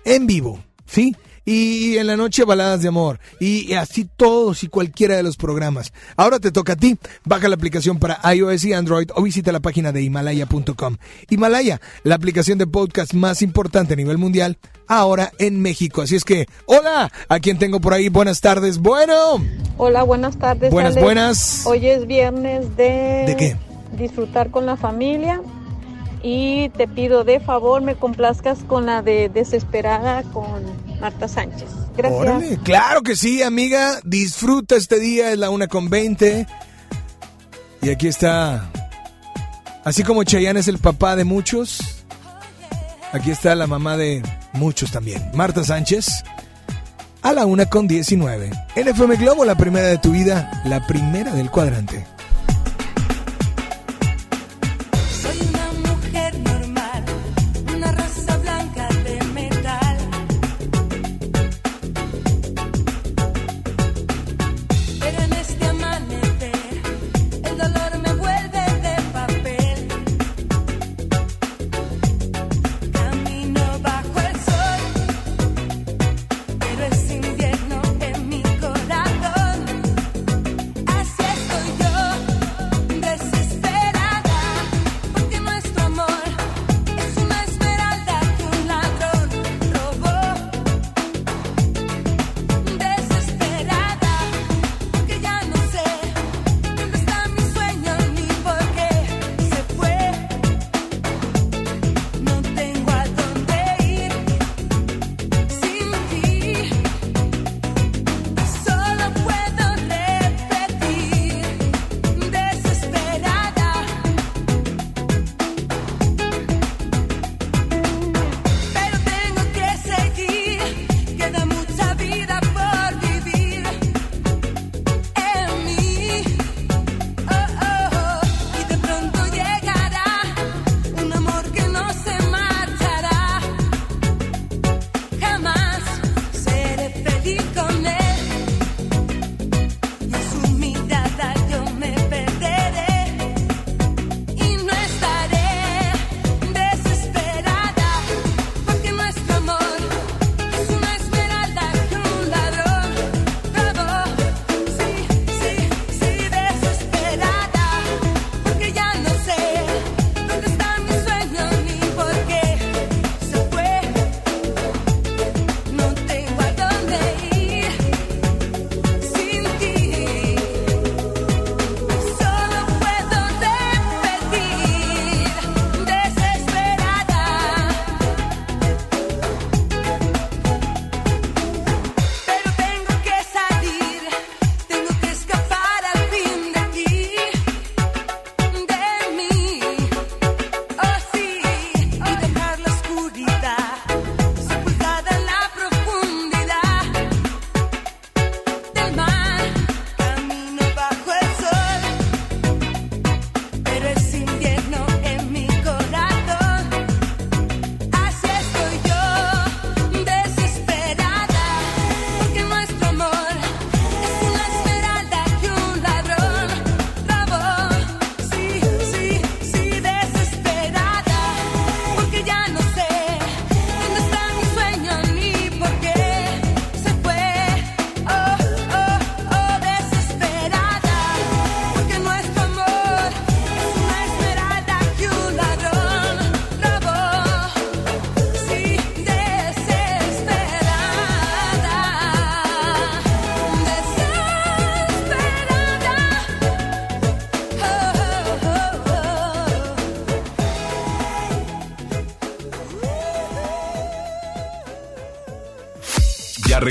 en vivo, ¿sí? Y en la noche baladas de amor. Y así todos y cualquiera de los programas. Ahora te toca a ti. Baja la aplicación para iOS y Android o visita la página de himalaya.com. Himalaya, la aplicación de podcast más importante a nivel mundial, ahora en México. Así es que, hola, a quien tengo por ahí. Buenas tardes. Bueno. Hola, buenas tardes. Buenas, Alex. buenas. Hoy es viernes de... ¿De qué? Disfrutar con la familia. Y te pido de favor me complazcas con la de Desesperada con Marta Sánchez. Gracias. Claro que sí, amiga. Disfruta este día, es la una con 20. Y aquí está. Así como Chayanne es el papá de muchos, aquí está la mamá de muchos también. Marta Sánchez. A la una con 19. NFM Globo, la primera de tu vida, la primera del cuadrante.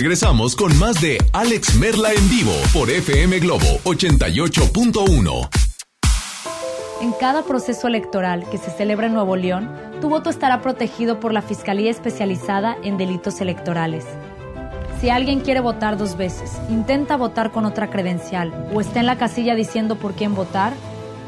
Regresamos con más de Alex Merla en vivo por FM Globo 88.1. En cada proceso electoral que se celebra en Nuevo León, tu voto estará protegido por la Fiscalía Especializada en Delitos Electorales. Si alguien quiere votar dos veces, intenta votar con otra credencial o está en la casilla diciendo por quién votar,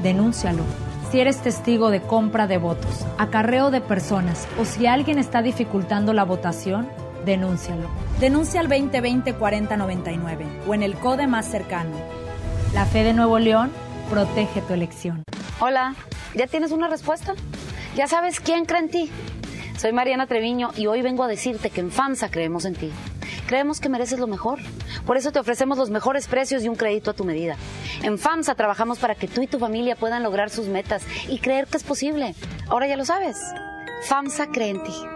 denúncialo. Si eres testigo de compra de votos, acarreo de personas o si alguien está dificultando la votación, denúncialo. Denuncia al 2020-4099 o en el CODE más cercano. La fe de Nuevo León protege tu elección. Hola, ¿ya tienes una respuesta? ¿Ya sabes quién cree en ti? Soy Mariana Treviño y hoy vengo a decirte que en FAMSA creemos en ti. Creemos que mereces lo mejor. Por eso te ofrecemos los mejores precios y un crédito a tu medida. En FAMSA trabajamos para que tú y tu familia puedan lograr sus metas y creer que es posible. Ahora ya lo sabes. FAMSA cree en ti.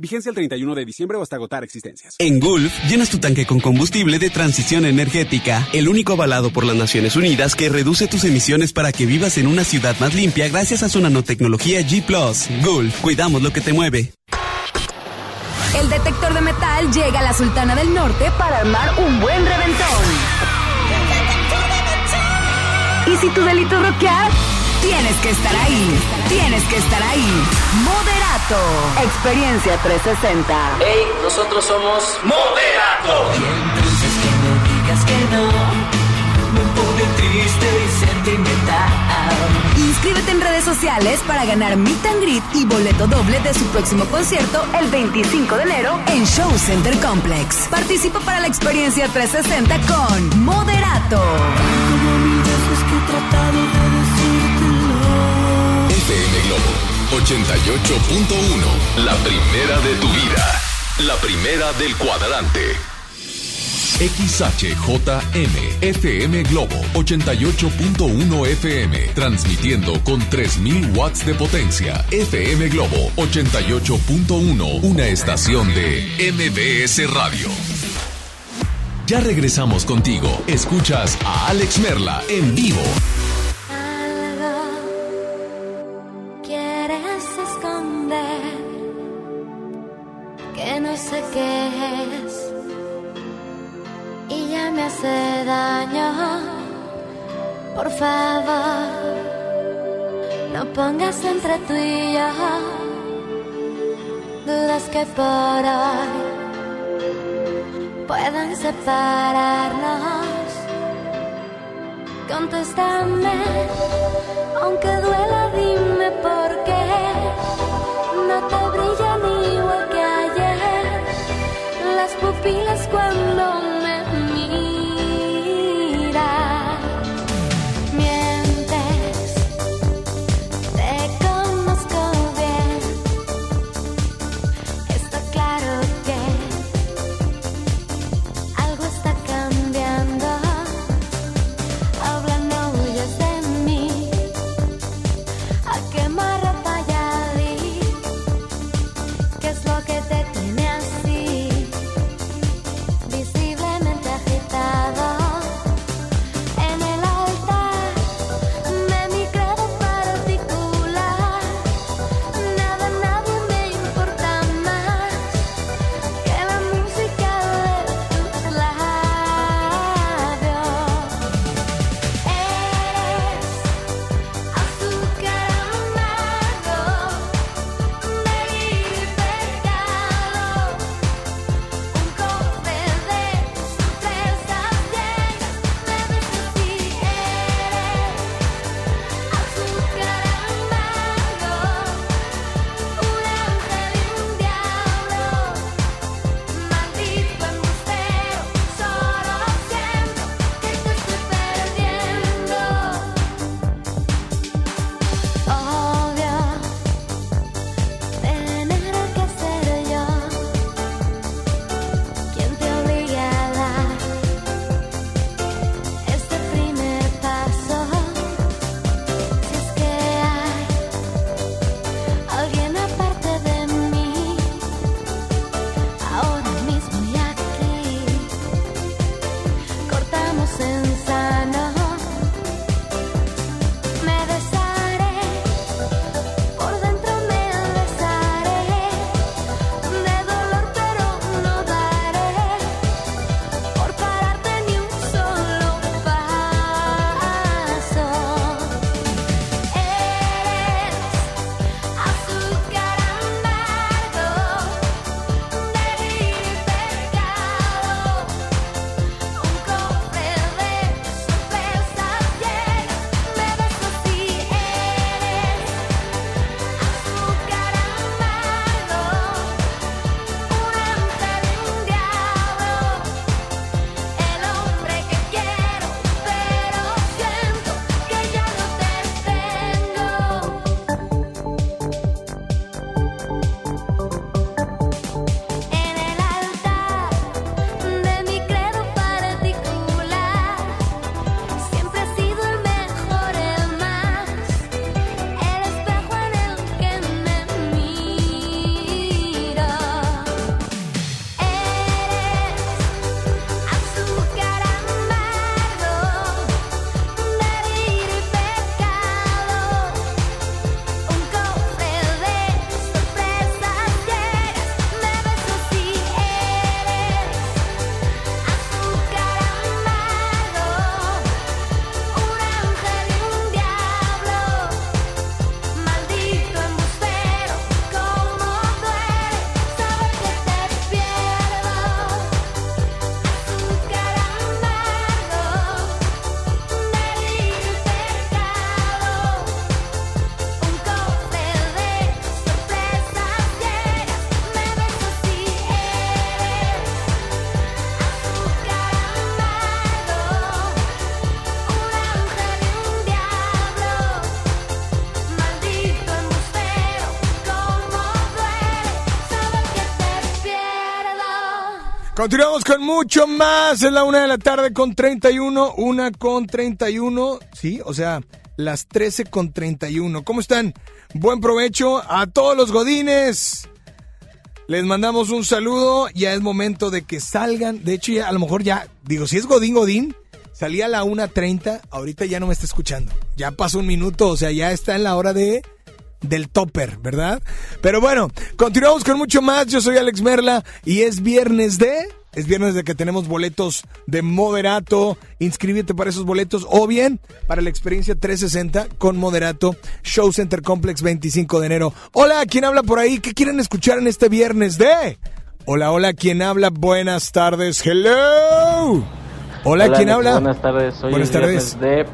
Vigencia el 31 de diciembre o hasta agotar existencias. En Gulf, llenas tu tanque con combustible de transición energética, el único avalado por las Naciones Unidas que reduce tus emisiones para que vivas en una ciudad más limpia gracias a su nanotecnología G ⁇ Gulf, cuidamos lo que te mueve. El detector de metal llega a la Sultana del Norte para armar un buen reventón. Y si tu delito es rockear, tienes que estar ahí. Tienes que estar ahí. Moderato. Experiencia 360. Hey, nosotros somos Moderato. Y entonces que no digas que no, me pone triste y sentimental. Inscríbete en redes sociales para ganar Meet and Greet y boleto doble de su próximo concierto el 25 de enero en Show Center Complex. Participa para la experiencia 360 con Moderato. FM Globo 88.1. La primera de tu vida. La primera del cuadrante. XHJM FM Globo 88.1 FM transmitiendo con 3000 watts de potencia. FM Globo 88.1 una estación de MBS Radio. Ya regresamos contigo. Escuchas a Alex Merla en vivo. Favor, no pongas entre tú y yo dudas que por hoy puedan separarnos. Contéstame, aunque duela, dime por qué no te brillan igual que ayer las pupilas cuando Continuamos con mucho más. Es la una de la tarde con 31, una con 31. Sí, o sea, las 13 con 31. ¿Cómo están? Buen provecho a todos los godines. Les mandamos un saludo. Ya es momento de que salgan. De hecho, ya a lo mejor ya, digo, si es Godín Godín, salía a la 1.30. Ahorita ya no me está escuchando. Ya pasó un minuto, o sea, ya está en la hora de del topper, ¿verdad? Pero bueno, continuamos con mucho más. Yo soy Alex Merla y es viernes de. Es viernes de que tenemos boletos de Moderato. Inscríbete para esos boletos o bien para la experiencia 360 con Moderato Show Center Complex 25 de enero. Hola, ¿quién habla por ahí? ¿Qué quieren escuchar en este viernes de? Hola, hola, ¿quién habla? Buenas tardes. Hello. Hola, ¿quién Alex, habla? Buenas tardes. Hoy Buenas es tardes. de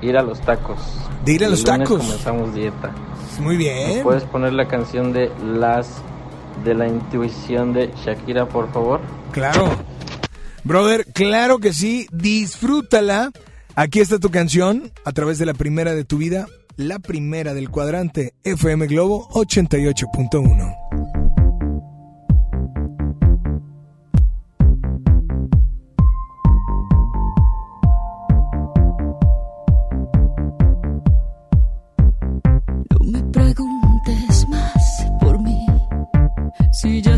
ir a los tacos. De ir a los tacos. comenzamos dieta. Muy ¿Me bien. puedes poner la canción de las de la intuición de Shakira, por favor? Claro. Brother, claro que sí. Disfrútala. Aquí está tu canción a través de la primera de tu vida, la primera del cuadrante FM Globo 88.1.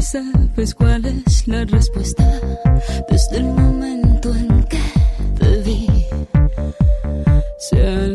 sabes cuál es la respuesta desde el momento en que te vi. Sea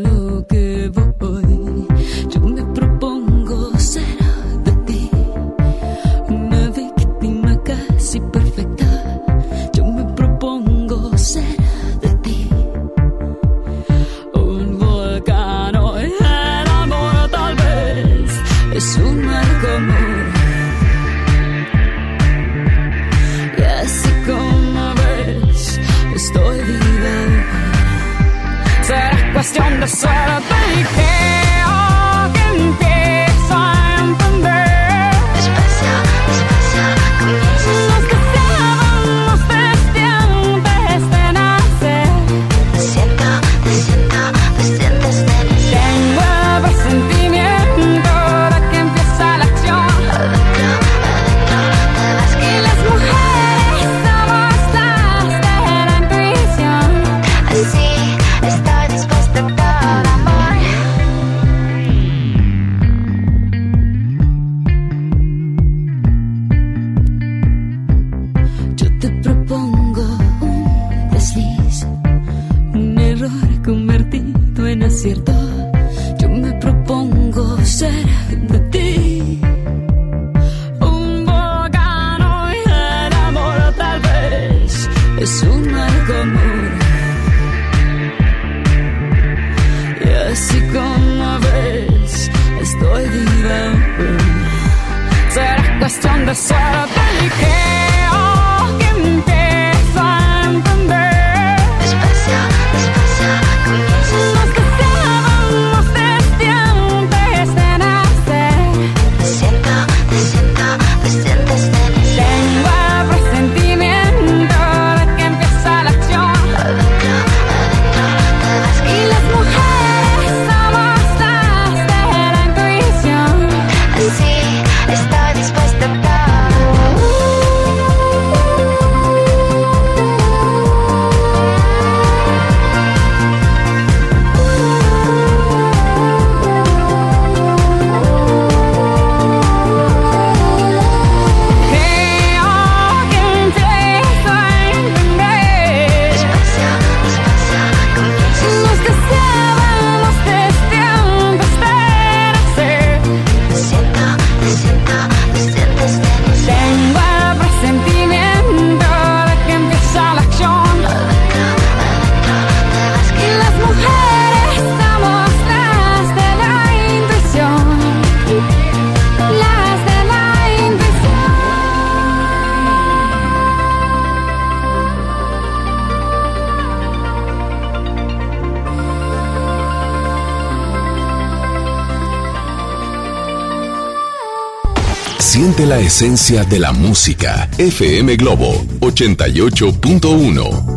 esencia de la música. FM Globo 88.1.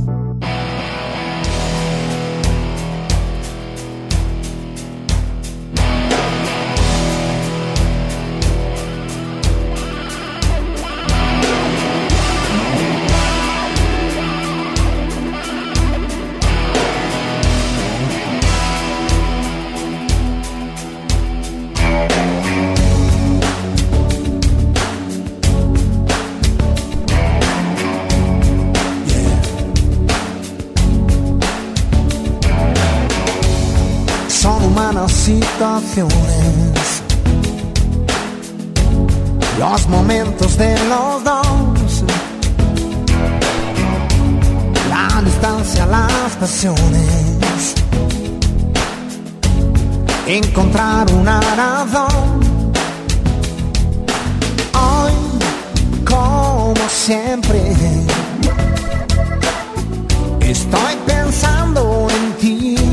humanas situaciones. Los momentos de los dos. La distancia, las pasiones. Encontrar una razón. Hoy, como siempre, estoy pensando en ti.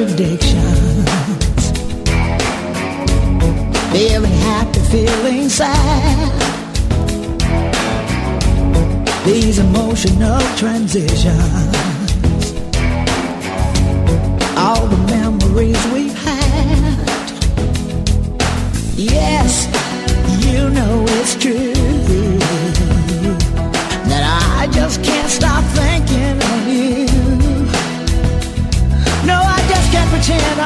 Contradictions. Feeling happy, feeling sad. These emotional transitions. All the memories we've had. Yes, you know it's true.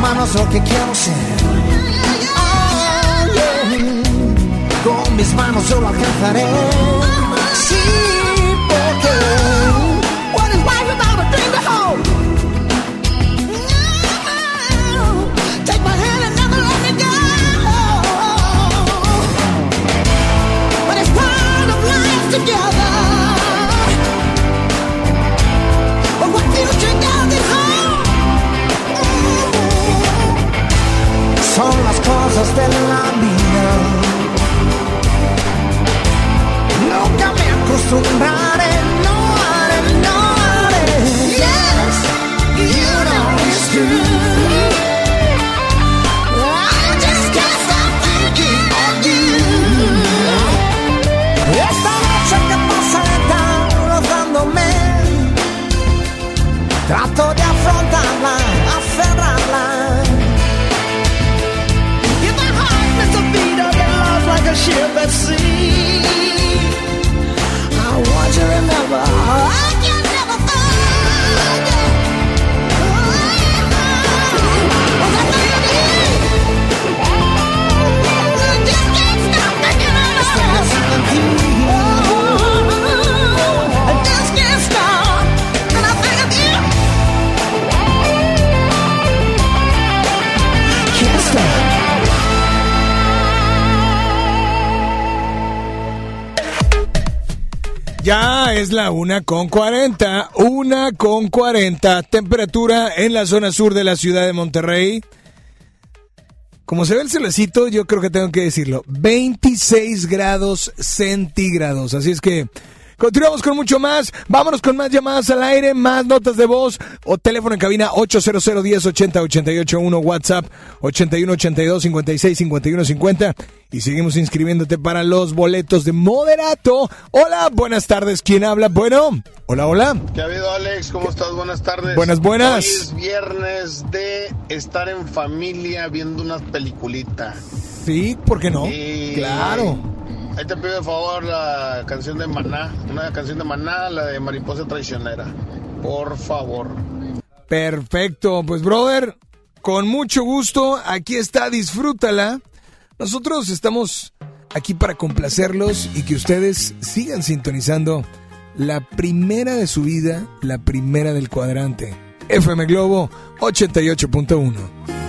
Humano es lo que quiero ser. Mis manos yo lo alcanzaré. Sí, porque what is life without a dream to hold? Take my hand and never let me go. But it's part of life together. What future does it hold? Son las cosas de me acostumbraré, no haré, no haré. Yes, you know it's true. I just can't stop thinking of you. Trato de afrontarla, aferrarla. If my heart missed a beat it lost like a ship at sea, you Es la una con 40, una con 40, temperatura en la zona sur de la ciudad de Monterrey. Como se ve el celecito, yo creo que tengo que decirlo, 26 grados centígrados. Así es que continuamos con mucho más. Vámonos con más llamadas al aire, más notas de voz o teléfono en cabina 800 10 80 88 1, WhatsApp 81 82 56 51 50 y seguimos inscribiéndote para los boletos de Moderato. Hola, buenas tardes. ¿Quién habla? Bueno, hola, hola. ¿Qué ha habido, Alex? ¿Cómo estás? Buenas tardes. Buenas, buenas. Hoy es viernes de estar en familia viendo una peliculita. Sí, ¿por qué no? Y- Claro. Ahí te pido de favor la canción de Maná, una canción de Maná, la de Mariposa Traicionera. Por favor. Perfecto, pues brother, con mucho gusto, aquí está, disfrútala. Nosotros estamos aquí para complacerlos y que ustedes sigan sintonizando la primera de su vida, la primera del cuadrante. FM Globo 88.1.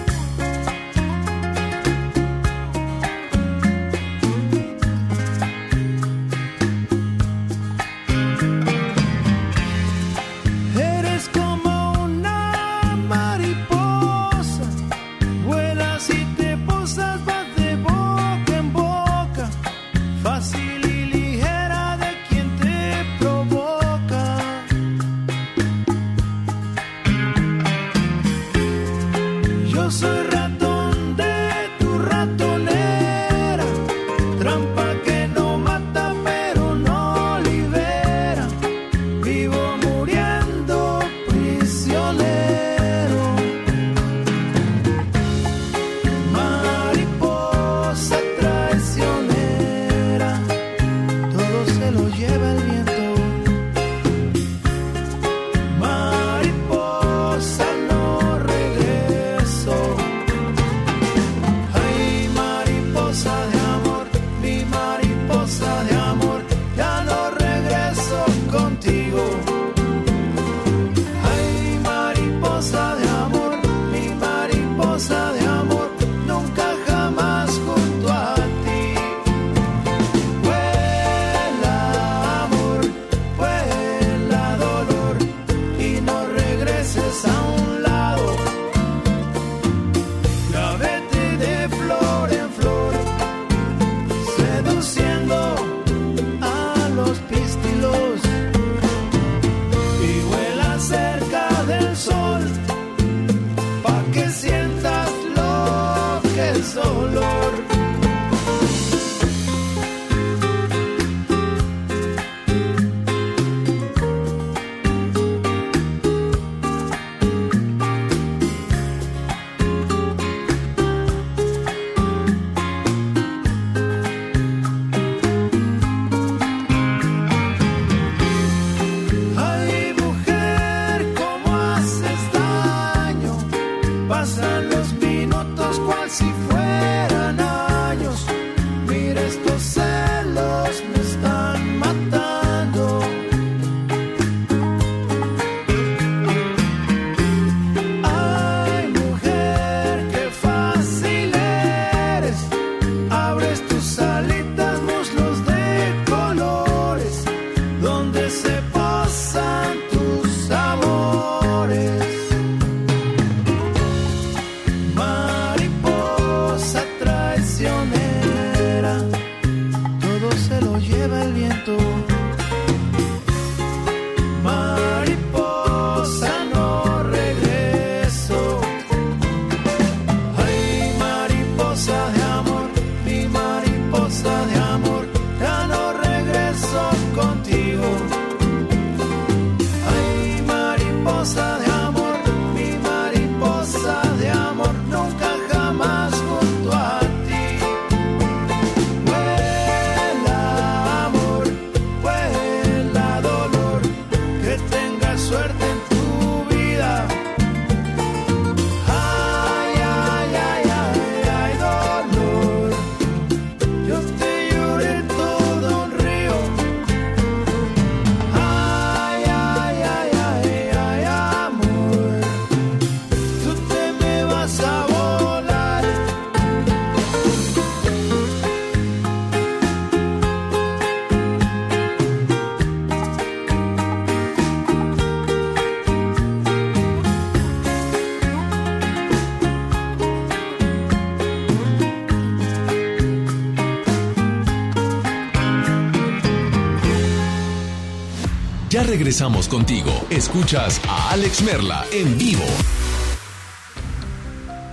regresamos contigo. Escuchas a Alex Merla en vivo.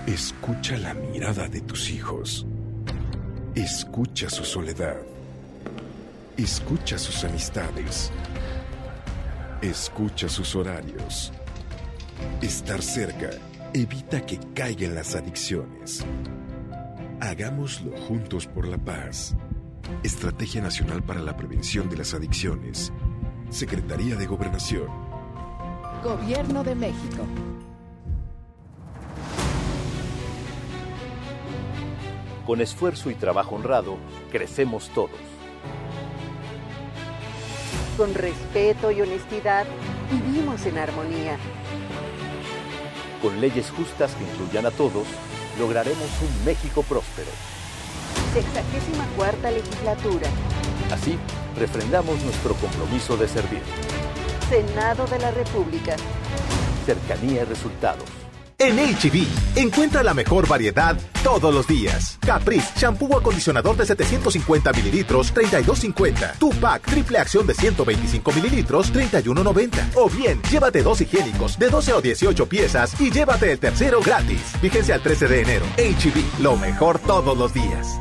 Escucha la mirada de tus hijos. Escucha su soledad. Escucha sus amistades. Escucha sus horarios. Estar cerca evita que caigan las adicciones. Hagámoslo juntos por la paz. Estrategia Nacional para la Prevención de las Adicciones. Secretaría de Gobernación. Gobierno de México. Con esfuerzo y trabajo honrado, crecemos todos. Con respeto y honestidad, vivimos en armonía. Con leyes justas que incluyan a todos, lograremos un México próspero. Sexagésima cuarta legislatura. Así, refrendamos nuestro compromiso de servir. Senado de la República. Cercanía y resultados. En HB, encuentra la mejor variedad todos los días. Caprice, shampoo o acondicionador de 750 mililitros, 32.50. Tupac, triple acción de 125 mililitros, 31.90. O bien, llévate dos higiénicos de 12 o 18 piezas y llévate el tercero gratis. Fíjense al 13 de enero. HB, lo mejor todos los días.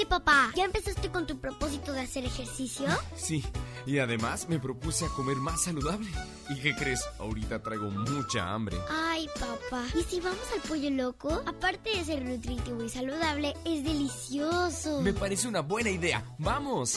Órale, papá, ¿ya empezaste con tu propósito de hacer ejercicio? Sí, y además me propuse a comer más saludable. ¿Y qué crees? Ahorita traigo mucha hambre. Ay, papá, ¿y si vamos al pollo loco? Aparte de ser nutritivo y saludable, es delicioso. Me parece una buena idea. ¡Vamos!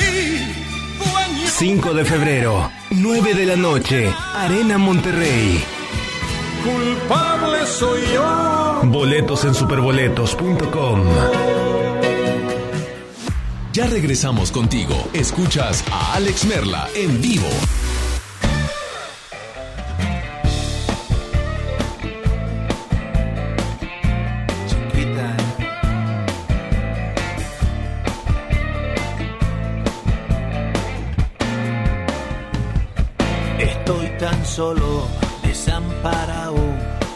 5 de febrero, 9 de la noche, Arena Monterrey. culpable soy yo. Boletos en superboletos.com. Ya regresamos contigo. Escuchas a Alex Merla en vivo. Solo, desamparado,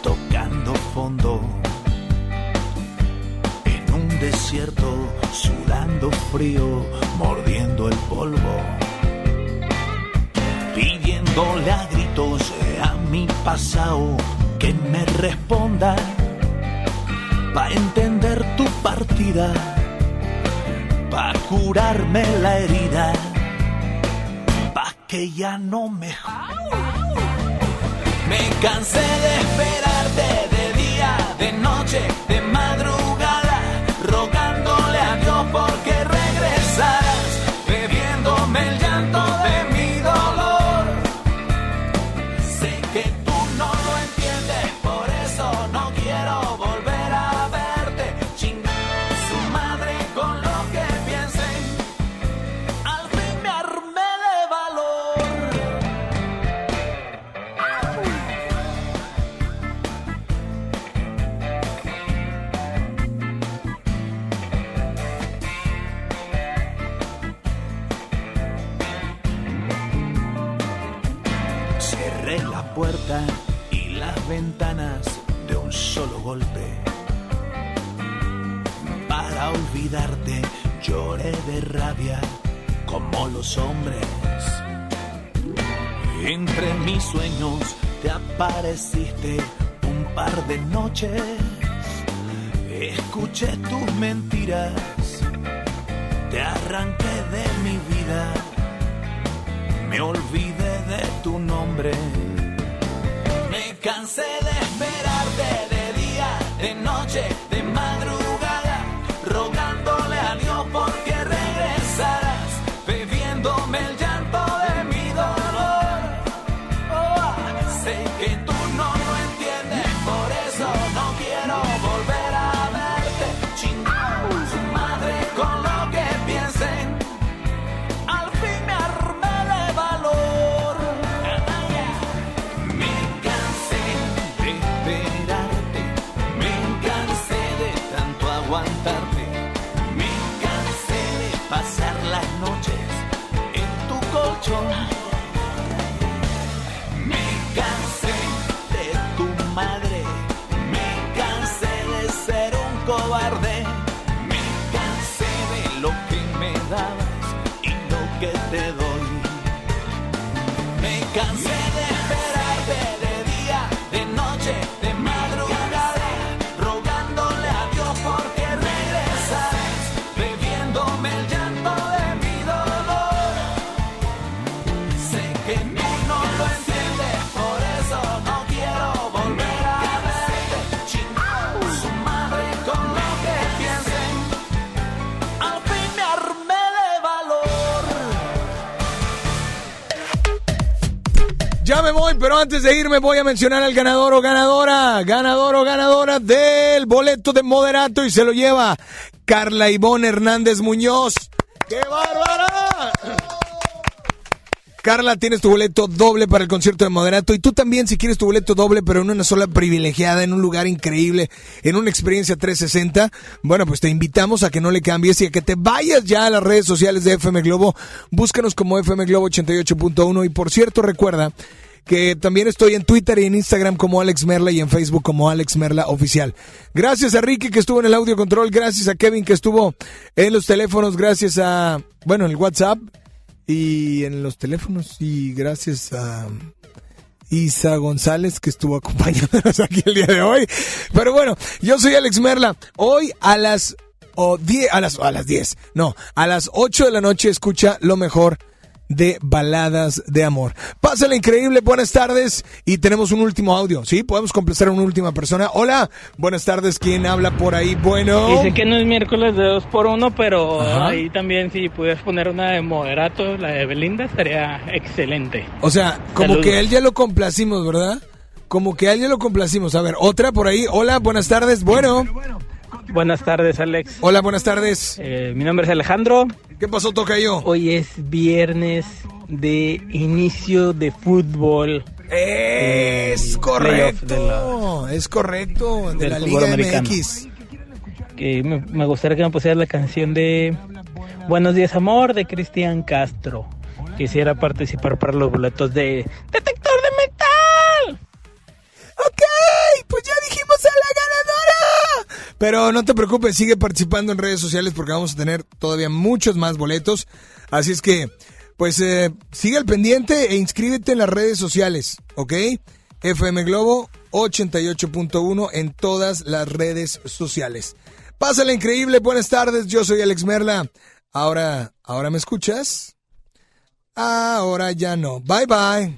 tocando fondo. En un desierto, sudando frío, mordiendo el polvo. Pidiéndole a gritos a mi pasado que me responda. Pa' entender tu partida, pa' curarme la herida que ya no me... Me cansé de esperarte Lloré de rabia como los hombres. Entre mis sueños te apareciste un par de noches. Escuché tus mentiras, te arranqué de mi vida, me olvidé de tu nombre. Me cansé de esperarte de día, de noche, Pero antes de irme voy a mencionar al ganador o ganadora, ganador o ganadora del boleto de moderato y se lo lleva Carla Ivonne Hernández Muñoz. ¡Qué bárbara! Carla, tienes tu boleto doble para el concierto de Moderato y tú también si quieres tu boleto doble pero en una sola privilegiada, en un lugar increíble, en una experiencia 360, bueno pues te invitamos a que no le cambies y a que te vayas ya a las redes sociales de FM Globo, búscanos como FM Globo 88.1 y por cierto recuerda que también estoy en Twitter y en Instagram como Alex Merla y en Facebook como Alex Merla Oficial. Gracias a Ricky que estuvo en el audio control, gracias a Kevin que estuvo en los teléfonos, gracias a, bueno, en el WhatsApp y en los teléfonos y gracias a Isa González que estuvo acompañándonos aquí el día de hoy. Pero bueno, yo soy Alex Merla. Hoy a las o 10 a las a las 10, no, a las 8 de la noche escucha lo mejor de baladas de amor. Pásale increíble, buenas tardes y tenemos un último audio, ¿sí? Podemos complacer a una última persona. Hola, buenas tardes, ¿quién habla por ahí? Bueno. Dice que no es miércoles de dos por uno, pero Ajá. ahí también si pudieras poner una de moderato, la de Belinda, estaría excelente. O sea, como Saludos. que él ya lo complacimos, ¿verdad? Como que a él ya lo complacimos. A ver, otra por ahí. Hola, buenas tardes. Bueno. Buenas tardes, Alex. Hola, buenas tardes. Eh, mi nombre es Alejandro. ¿Qué pasó, Tocayo? Hoy es viernes de inicio de fútbol. Es Eh, correcto. la- Es correcto. De del la fútbol Liga americano. MX. que me, me gustaría que me pusieras la canción de Buenos días amor de Cristian Castro. Quisiera participar para los boletos de Detector de Metal. Ok, Pero no te preocupes, sigue participando en redes sociales porque vamos a tener todavía muchos más boletos. Así es que, pues eh, sigue al pendiente e inscríbete en las redes sociales, ¿ok? FM Globo 88.1 en todas las redes sociales. Pásale increíble, buenas tardes, yo soy Alex Merla. Ahora, ¿ahora me escuchas? Ahora ya no. Bye bye.